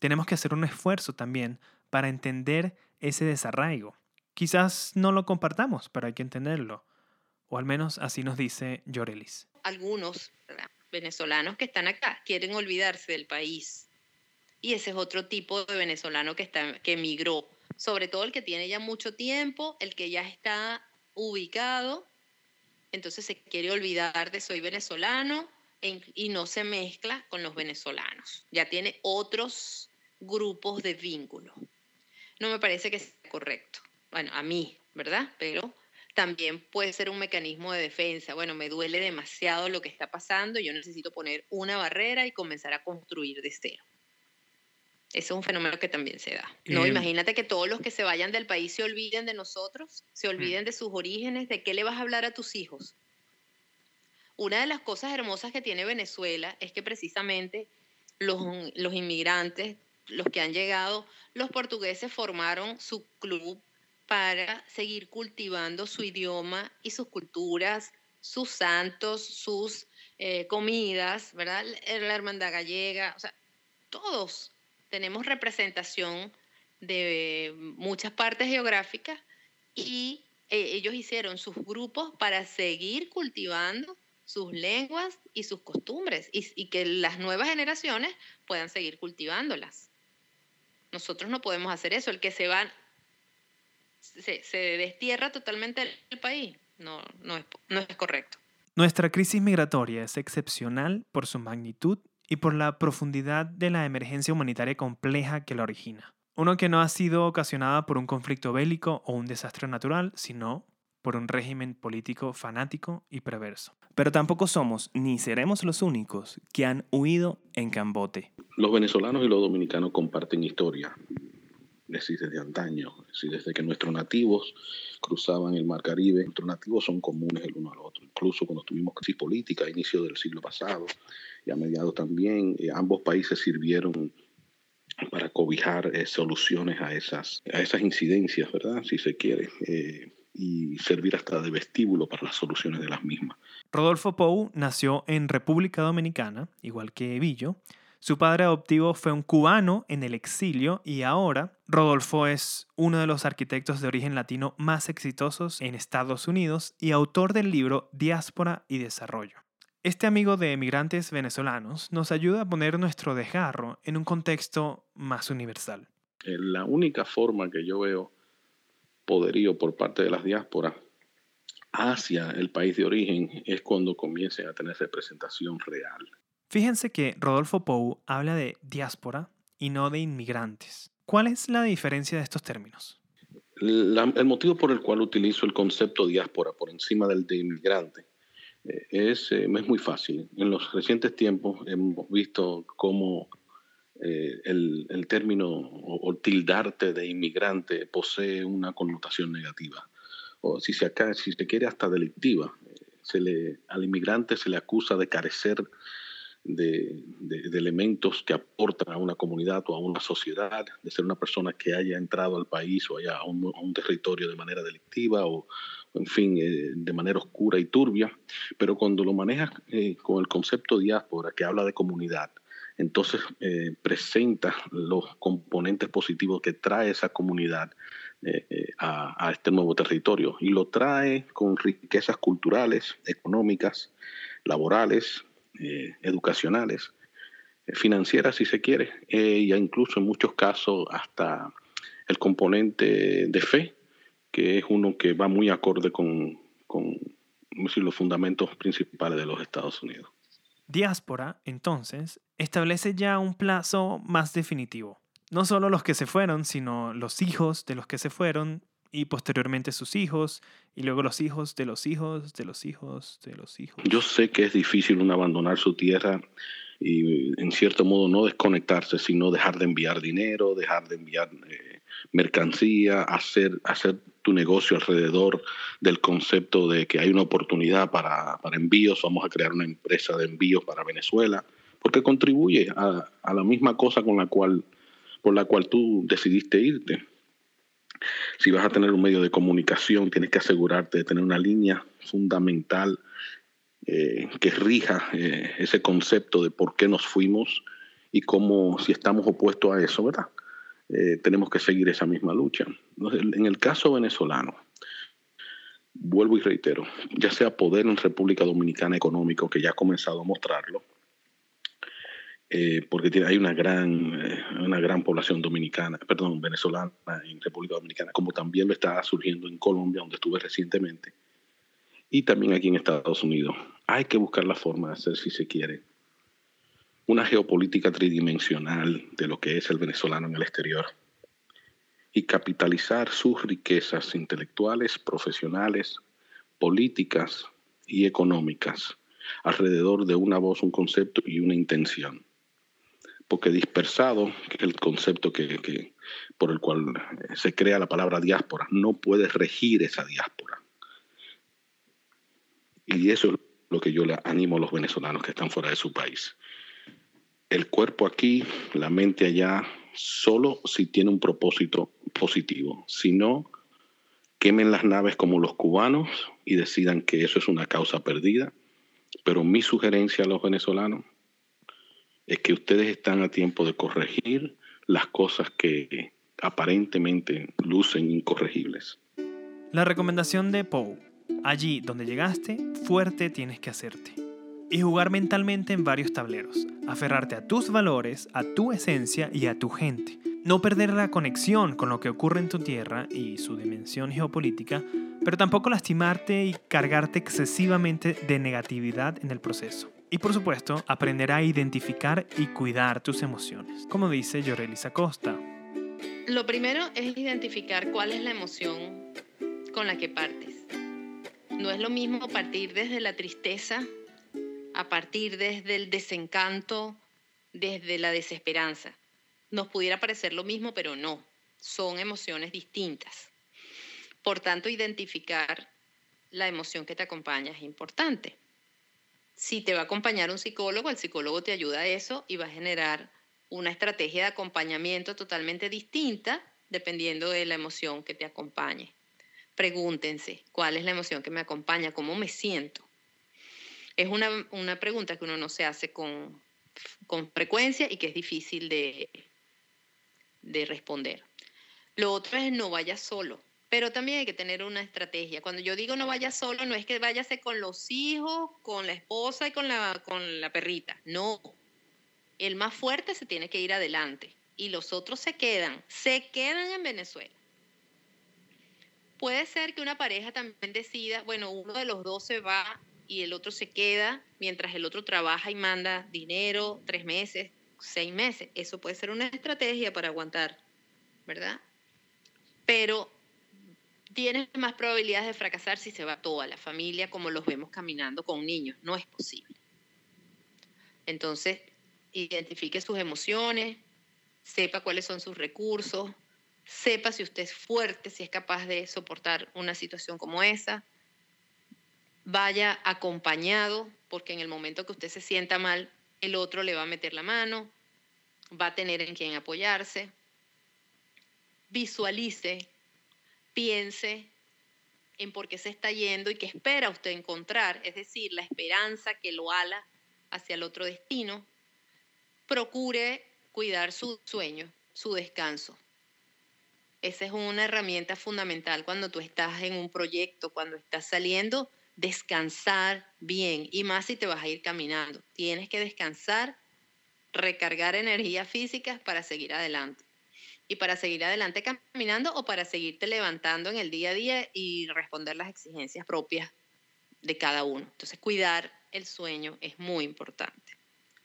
Tenemos que hacer un esfuerzo también para entender ese desarraigo. Quizás no lo compartamos, pero hay que entenderlo. O al menos así nos dice Llorelis. Algunos ¿verdad? venezolanos que están acá quieren olvidarse del país. Y ese es otro tipo de venezolano que, está, que emigró. Sobre todo el que tiene ya mucho tiempo, el que ya está ubicado. Entonces se quiere olvidar de soy venezolano en- y no se mezcla con los venezolanos. Ya tiene otros grupos de vínculo. No me parece que sea correcto. Bueno, a mí, ¿verdad? Pero también puede ser un mecanismo de defensa. Bueno, me duele demasiado lo que está pasando, yo necesito poner una barrera y comenzar a construir de cero. Ese es un fenómeno que también se da. No, Eh, imagínate que todos los que se vayan del país se olviden de nosotros, se olviden de sus orígenes, de qué le vas a hablar a tus hijos. Una de las cosas hermosas que tiene Venezuela es que precisamente los, los inmigrantes, los que han llegado, los portugueses formaron su club para seguir cultivando su idioma y sus culturas, sus santos, sus eh, comidas, ¿verdad? La hermandad gallega, o sea, todos tenemos representación de muchas partes geográficas y eh, ellos hicieron sus grupos para seguir cultivando sus lenguas y sus costumbres y, y que las nuevas generaciones puedan seguir cultivándolas. Nosotros no podemos hacer eso. El que se va, se, se destierra totalmente el país, no, no, es, no es correcto. Nuestra crisis migratoria es excepcional por su magnitud y por la profundidad de la emergencia humanitaria compleja que la origina. Uno que no ha sido ocasionada por un conflicto bélico o un desastre natural, sino por un régimen político fanático y perverso. Pero tampoco somos ni seremos los únicos que han huido en Cambote. Los venezolanos y los dominicanos comparten historia, decir, desde antaño, es desde que nuestros nativos cruzaban el Mar Caribe, nuestros nativos son comunes el uno al otro. Incluso cuando tuvimos crisis política a inicio del siglo pasado y a mediados también, eh, ambos países sirvieron para cobijar eh, soluciones a esas, a esas incidencias, ¿verdad? Si se quiere, eh, y servir hasta de vestíbulo para las soluciones de las mismas. Rodolfo Pou nació en República Dominicana, igual que Villo. Su padre adoptivo fue un cubano en el exilio y ahora Rodolfo es uno de los arquitectos de origen latino más exitosos en Estados Unidos y autor del libro Diáspora y Desarrollo. Este amigo de emigrantes venezolanos nos ayuda a poner nuestro desgarro en un contexto más universal. Eh, La única forma que yo veo poderío por parte de las diásporas hacia el país de origen es cuando comiencen a tener representación real. Fíjense que Rodolfo Pou habla de diáspora y no de inmigrantes. ¿Cuál es la diferencia de estos términos? El motivo por el cual utilizo el concepto diáspora por encima del de inmigrante Eh, es, es muy fácil. En los recientes tiempos hemos visto cómo el, el, término o, tildarte de inmigrante posee una connotación negativa, o si se, acá, si se quiere hasta delictiva. Se le, al inmigrante se le acusa de carecer de, elementos que aportan a una comunidad o a una sociedad, de ser una persona que haya entrado al país o haya a un, territorio de manera delictiva o, en fin, eh, de manera oscura y turbia. Pero cuando lo manejas eh, con el concepto diáspora, que habla de comunidad, entonces eh, presenta los componentes positivos que trae esa comunidad a, a, este nuevo territorio y lo trae con riquezas culturales, económicas, laborales, eh, educacionales, eh, financieras si se quiere, eh, y incluso en muchos casos hasta el componente de fe, que es uno que va muy acorde con, los fundamentos principales de los Estados Unidos. Diáspora, entonces, establece ya un plazo más definitivo. No solo los que se fueron, sino los hijos de los que se fueron y posteriormente sus hijos, y luego los hijos de los hijos, de los hijos, de los hijos. Yo sé que es difícil uno abandonar su tierra y en cierto modo no desconectarse, sino dejar de enviar dinero, dejar de enviar eh, mercancía, hacer, hacer tu negocio alrededor del concepto de que hay una oportunidad para, para envíos, vamos a crear una empresa de envíos para Venezuela, porque contribuye a, a la misma cosa con la cual, por la cual tú decidiste irte si vas a tener un medio de comunicación, tienes que asegurarte de tener una línea fundamental eh, que rija eh, ese concepto de por qué nos fuimos y cómo, si estamos opuestos a eso, ¿verdad? Eh, tenemos que seguir esa misma lucha. En el caso venezolano, vuelvo y reitero, ya sea poder en República Dominicana económico, que ya ha comenzado a mostrarlo, eh, porque tiene, hay una gran, eh, una gran población dominicana, perdón, venezolana en República Dominicana, como también lo está surgiendo en Colombia, donde estuve recientemente, y también aquí en Estados Unidos. Hay que buscar la forma de hacer, si se quiere, una geopolítica tridimensional de lo que es el venezolano en el exterior y capitalizar sus riquezas intelectuales, profesionales, políticas y económicas alrededor de una voz, un concepto y una intención porque dispersado, que es el concepto que, por el cual eh, se crea la palabra diáspora, no puede regir esa diáspora. Y eso es lo que yo le animo a los venezolanos que están fuera de su país. El cuerpo aquí, la mente allá, solo si tiene un propósito positivo. Si no, quemen las naves como los cubanos y decidan que eso es una causa perdida. Pero mi sugerencia a los venezolanos es que ustedes están a tiempo de corregir las cosas que aparentemente lucen incorregibles. La recomendación de Poe, allí donde llegaste, fuerte tienes que hacerte. Y jugar mentalmente en varios tableros, aferrarte a tus valores, a tu esencia y a tu gente. No perder la conexión con lo que ocurre en tu tierra y su dimensión geopolítica, pero tampoco lastimarte y cargarte excesivamente de negatividad en el proceso. Y por supuesto, aprender a identificar y cuidar tus emociones, como dice Yorelisa Costa. Lo primero es identificar cuál es la emoción con la que partes. No es lo mismo partir desde la tristeza, a partir desde el desencanto, desde la desesperanza. Nos pudiera parecer lo mismo, pero no. Son emociones distintas. Por tanto, identificar la emoción que te acompaña es importante. Si te va a acompañar un psicólogo, el psicólogo te ayuda a eso y va a generar una estrategia de acompañamiento totalmente distinta dependiendo de la emoción que te acompañe. Pregúntense, ¿cuál es la emoción que me acompaña? ¿Cómo me siento? Es una, una pregunta que uno no se hace con, con frecuencia y que es difícil de, de responder. Lo otro es no vayas solo. Pero también hay que tener una estrategia. Cuando yo digo no vaya solo, no es que váyase con los hijos, con la esposa y con la, con la perrita. No. El más fuerte se tiene que ir adelante y los otros se quedan, se quedan en Venezuela. Puede ser que una pareja también decida, bueno, uno de los dos se va y el otro se queda mientras el otro trabaja y manda dinero, tres meses, seis meses. Eso puede ser una estrategia para aguantar, ¿verdad? Pero tienes más probabilidades de fracasar si se va toda la familia como los vemos caminando con niños. No es posible. Entonces, identifique sus emociones, sepa cuáles son sus recursos, sepa si usted es fuerte, si es capaz de soportar una situación como esa. Vaya acompañado, porque en el momento que usted se sienta mal, el otro le va a meter la mano, va a tener en quien apoyarse. Visualice, piense en por qué se está yendo y qué espera usted encontrar, es decir, la esperanza que lo ala hacia el otro destino. Procure cuidar su sueño, su descanso. Esa es una herramienta fundamental cuando tú estás en un proyecto, cuando estás saliendo, descansar bien y más si te vas a ir caminando. Tienes que descansar, recargar energías físicas para seguir adelante. Y para seguir adelante caminando o para seguirte levantando en el día a día y responder las exigencias propias de cada uno. Entonces, cuidar el sueño es muy importante.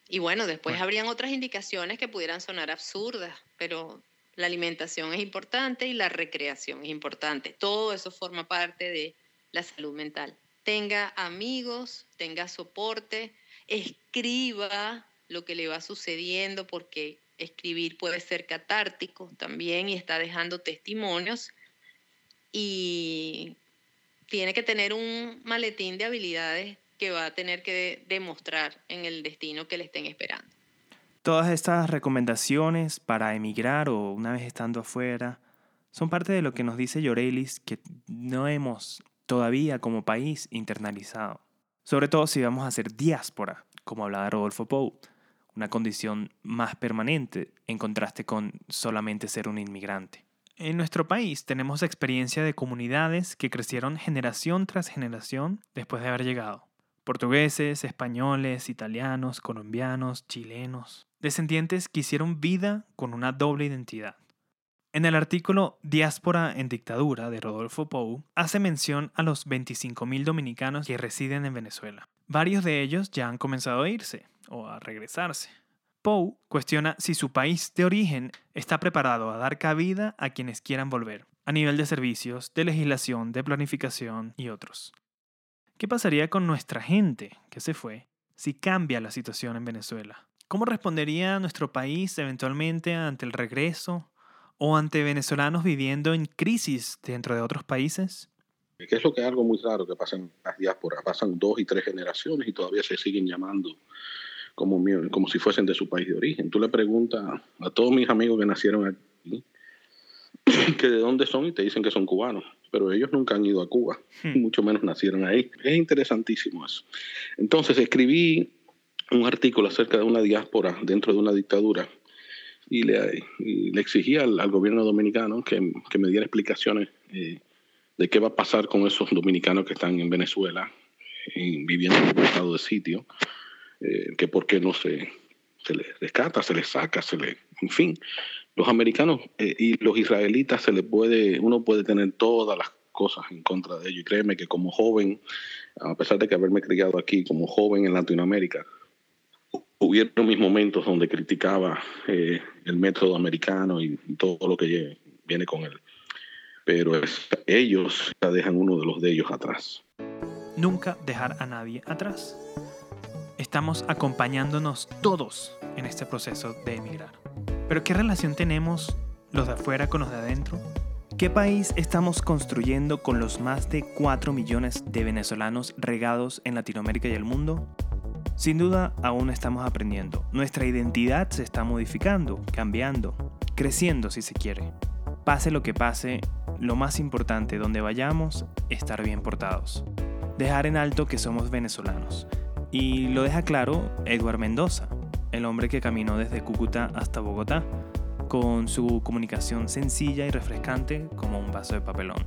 Y bueno, después habrían otras indicaciones que pudieran sonar absurdas, pero la alimentación es importante y la recreación es importante. Todo eso forma parte de la salud mental. Tenga amigos, tenga soporte, escriba lo que le va sucediendo porque escribir puede ser catártico también y está dejando testimonios y tiene que tener un maletín de habilidades que va a tener que demostrar en el destino que le estén esperando. Todas estas recomendaciones para emigrar o una vez estando afuera son parte de lo que nos dice Llorelis que no hemos todavía como país internalizado. Sobre todo si vamos a hacer diáspora, como hablaba Rodolfo Pou, una condición más permanente en contraste con solamente ser un inmigrante. En nuestro país tenemos experiencia de comunidades que crecieron generación tras generación después de haber llegado portugueses, españoles, italianos, colombianos, chilenos, descendientes que hicieron vida con una doble identidad. En el artículo Diáspora en dictadura de Rodolfo Pou hace mención a los 25.000 dominicanos que residen en Venezuela. Varios de ellos ya han comenzado a irse o a regresarse. Pou cuestiona si su país de origen está preparado a dar cabida a quienes quieran volver, a nivel de servicios, de legislación, de planificación y otros. ¿Qué pasaría con nuestra gente que se fue si cambia la situación en Venezuela? ¿Cómo respondería nuestro país eventualmente ante el regreso o ante venezolanos viviendo en crisis dentro de otros países? Que es lo que es algo muy raro que pasa en las diásporas. Pasan dos y tres generaciones y todavía se siguen llamando como, como si fuesen de su país de origen. Tú le preguntas a todos mis amigos que nacieron aquí [clears throat] que de dónde son y te dicen que son cubanos pero ellos nunca han ido a Cuba, hmm. mucho menos nacieron ahí. Es interesantísimo eso. Entonces escribí un artículo acerca de una diáspora dentro de una dictadura y le, le exigí al, gobierno dominicano que, me diera explicaciones eh, de qué va a pasar con esos dominicanos que están en Venezuela viviendo en un estado de sitio, eh, que por qué no se, se les rescata, se les saca, se les, en fin, los americanos eh, y los israelitas se les puede, uno puede tener todas las cosas en contra de ellos. Y créeme que como joven, a pesar de que haberme criado aquí como joven en Latinoamérica, hubieron mis momentos donde criticaba eh, el método americano y, todo lo que viene con él. Pero ellos dejan uno de los de ellos atrás. Nunca dejar a nadie atrás. Estamos acompañándonos todos en este proceso de emigrar. Pero ¿qué relación tenemos los de afuera con los de adentro? ¿Qué país estamos construyendo con los más de 4 millones de venezolanos regados en Latinoamérica y el mundo? Sin duda, aún estamos aprendiendo. Nuestra identidad se está modificando, cambiando, creciendo si se quiere. Pase lo que pase, lo más importante donde vayamos, estar bien portados. Dejar en alto que somos venezolanos. Y lo deja claro Eduard Mendoza, el hombre que caminó desde Cúcuta hasta Bogotá, con su comunicación sencilla y refrescante como un vaso de papelón.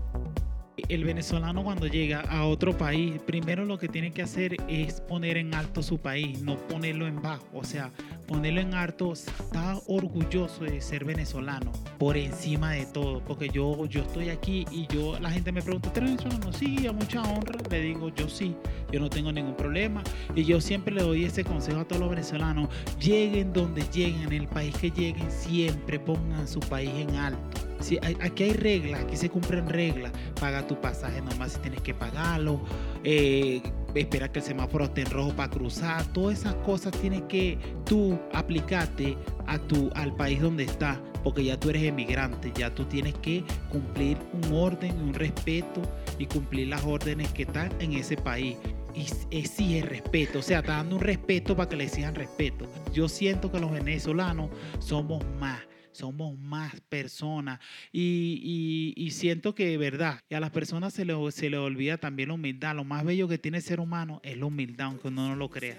El venezolano cuando llega a otro país, primero lo que tiene que hacer es poner en alto su país, no ponerlo en bajo. O sea, ponerlo en alto, está orgulloso de ser venezolano por encima de todo, porque yo, yo estoy aquí y yo, la gente me pregunta, ¿tú eres venezolano? Sí, a mucha honra, le digo, yo sí, yo no tengo ningún problema y yo siempre le doy ese consejo a todos los venezolanos, lleguen donde lleguen, en el país que lleguen, siempre pongan su país en alto si aquí hay reglas, aquí se cumplen reglas. Paga tu pasaje nomás si tienes que pagarlo. Eh, espera que el semáforo esté en rojo para cruzar. Todas esas cosas tienes que tú aplicarte a tu, al país donde estás. Porque ya tú eres emigrante, ya tú tienes que cumplir un orden, un respeto y cumplir las órdenes que están en ese país y exige respeto, o sea, está dando un respeto para que le exijan respeto. Yo siento que los venezolanos somos más somos más personas y, siento que de verdad, y a las personas se le, se le olvida también la humildad, lo más bello que tiene el ser humano es la humildad, aunque uno no lo crea.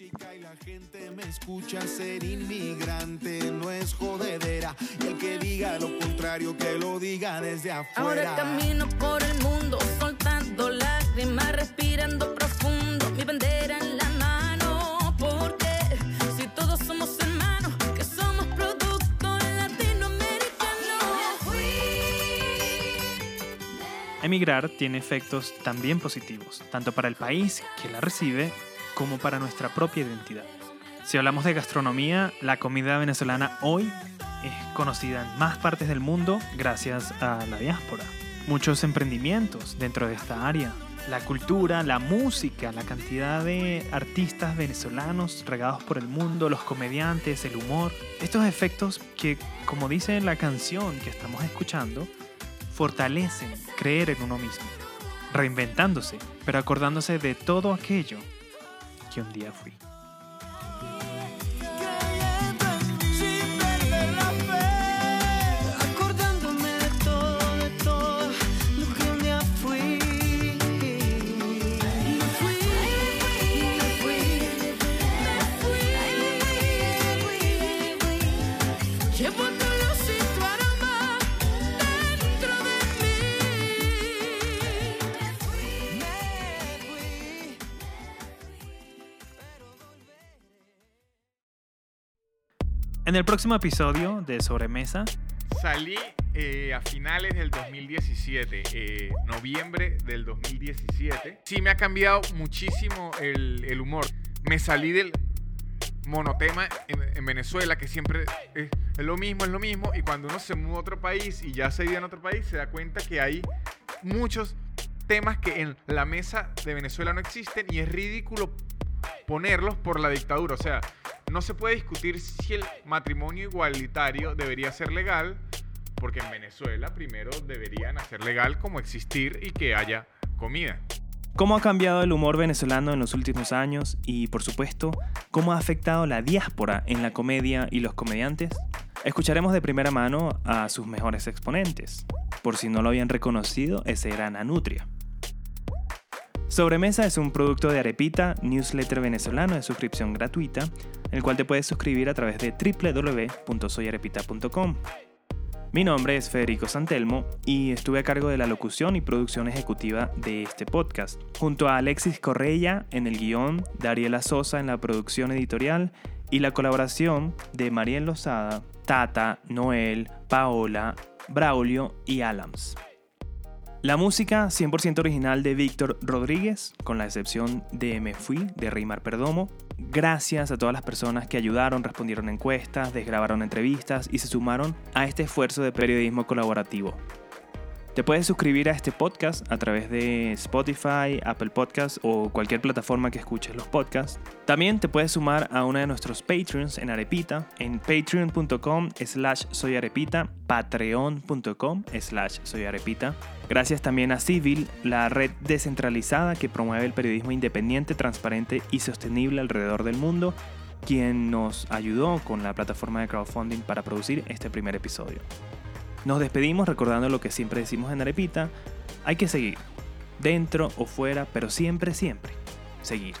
Y la gente me escucha ser inmigrante, no es jodedera. Y el que diga lo contrario, que lo diga desde afuera. Ahora camino por el mundo, soltando Emigrar tiene efectos también positivos, tanto para el país que la recibe como para nuestra propia identidad. Si hablamos de gastronomía, la comida venezolana hoy es conocida en más partes del mundo gracias a la diáspora. Muchos emprendimientos dentro de esta área. La cultura, la música, la cantidad de artistas venezolanos regados por el mundo, los comediantes, el humor. Estos efectos que, como dice la canción que estamos escuchando, fortalecen creer en uno mismo, reinventándose, pero acordándose de todo aquello que un día fui. En el próximo episodio de Sobremesa salí eh, a finales del 2017, eh, noviembre del 2017. Sí me ha cambiado muchísimo el, humor. Me salí del monotema en, Venezuela, que siempre es, lo mismo, es lo mismo, y cuando uno se muda a otro país y ya se vive en otro país, se da cuenta que hay muchos temas que en la mesa de Venezuela no existen y es ridículo ponerlos por la dictadura. O sea, no se puede discutir si el matrimonio igualitario debería ser legal, porque en Venezuela primero deberían hacer legal como existir y que haya comida. ¿Cómo ha cambiado el humor venezolano en los últimos años? Y por supuesto, ¿cómo ha afectado la diáspora en la comedia y los comediantes? Escucharemos de primera mano a sus mejores exponentes. Por si no lo habían reconocido, ese era Nanutria. Sobremesa es un producto de Arepita, newsletter venezolano de suscripción gratuita, el cual te puedes suscribir a través de www.soyarepita.com. Mi nombre es Federico Santelmo y estuve a cargo de la locución y producción ejecutiva de este podcast, junto a Alexis Correia en el guion, Dariela Sosa en la producción editorial y la colaboración de Mariel Lozada, Tata, Noel, Paola, Braulio y Alams. La música 100% original de Víctor Rodríguez, con la excepción de Me Fui, de Reymar Perdomo. Gracias a todas las personas que ayudaron, respondieron encuestas, desgrabaron entrevistas y se sumaron a este esfuerzo de periodismo colaborativo. Te puedes suscribir a este podcast a través de Spotify, Apple Podcasts o cualquier plataforma que escuches los podcasts. También te puedes sumar a uno de nuestros Patreons en Arepita, en patreon.com slash soyarepita, patreon.com slash soyarepita. Gracias también a Civil, la red descentralizada que promueve el periodismo independiente, transparente y sostenible alrededor del mundo, quien nos ayudó con la plataforma de crowdfunding para producir este primer episodio. Nos despedimos recordando lo que siempre decimos en Arepita, hay que seguir, dentro o fuera, pero siempre, siempre, seguir.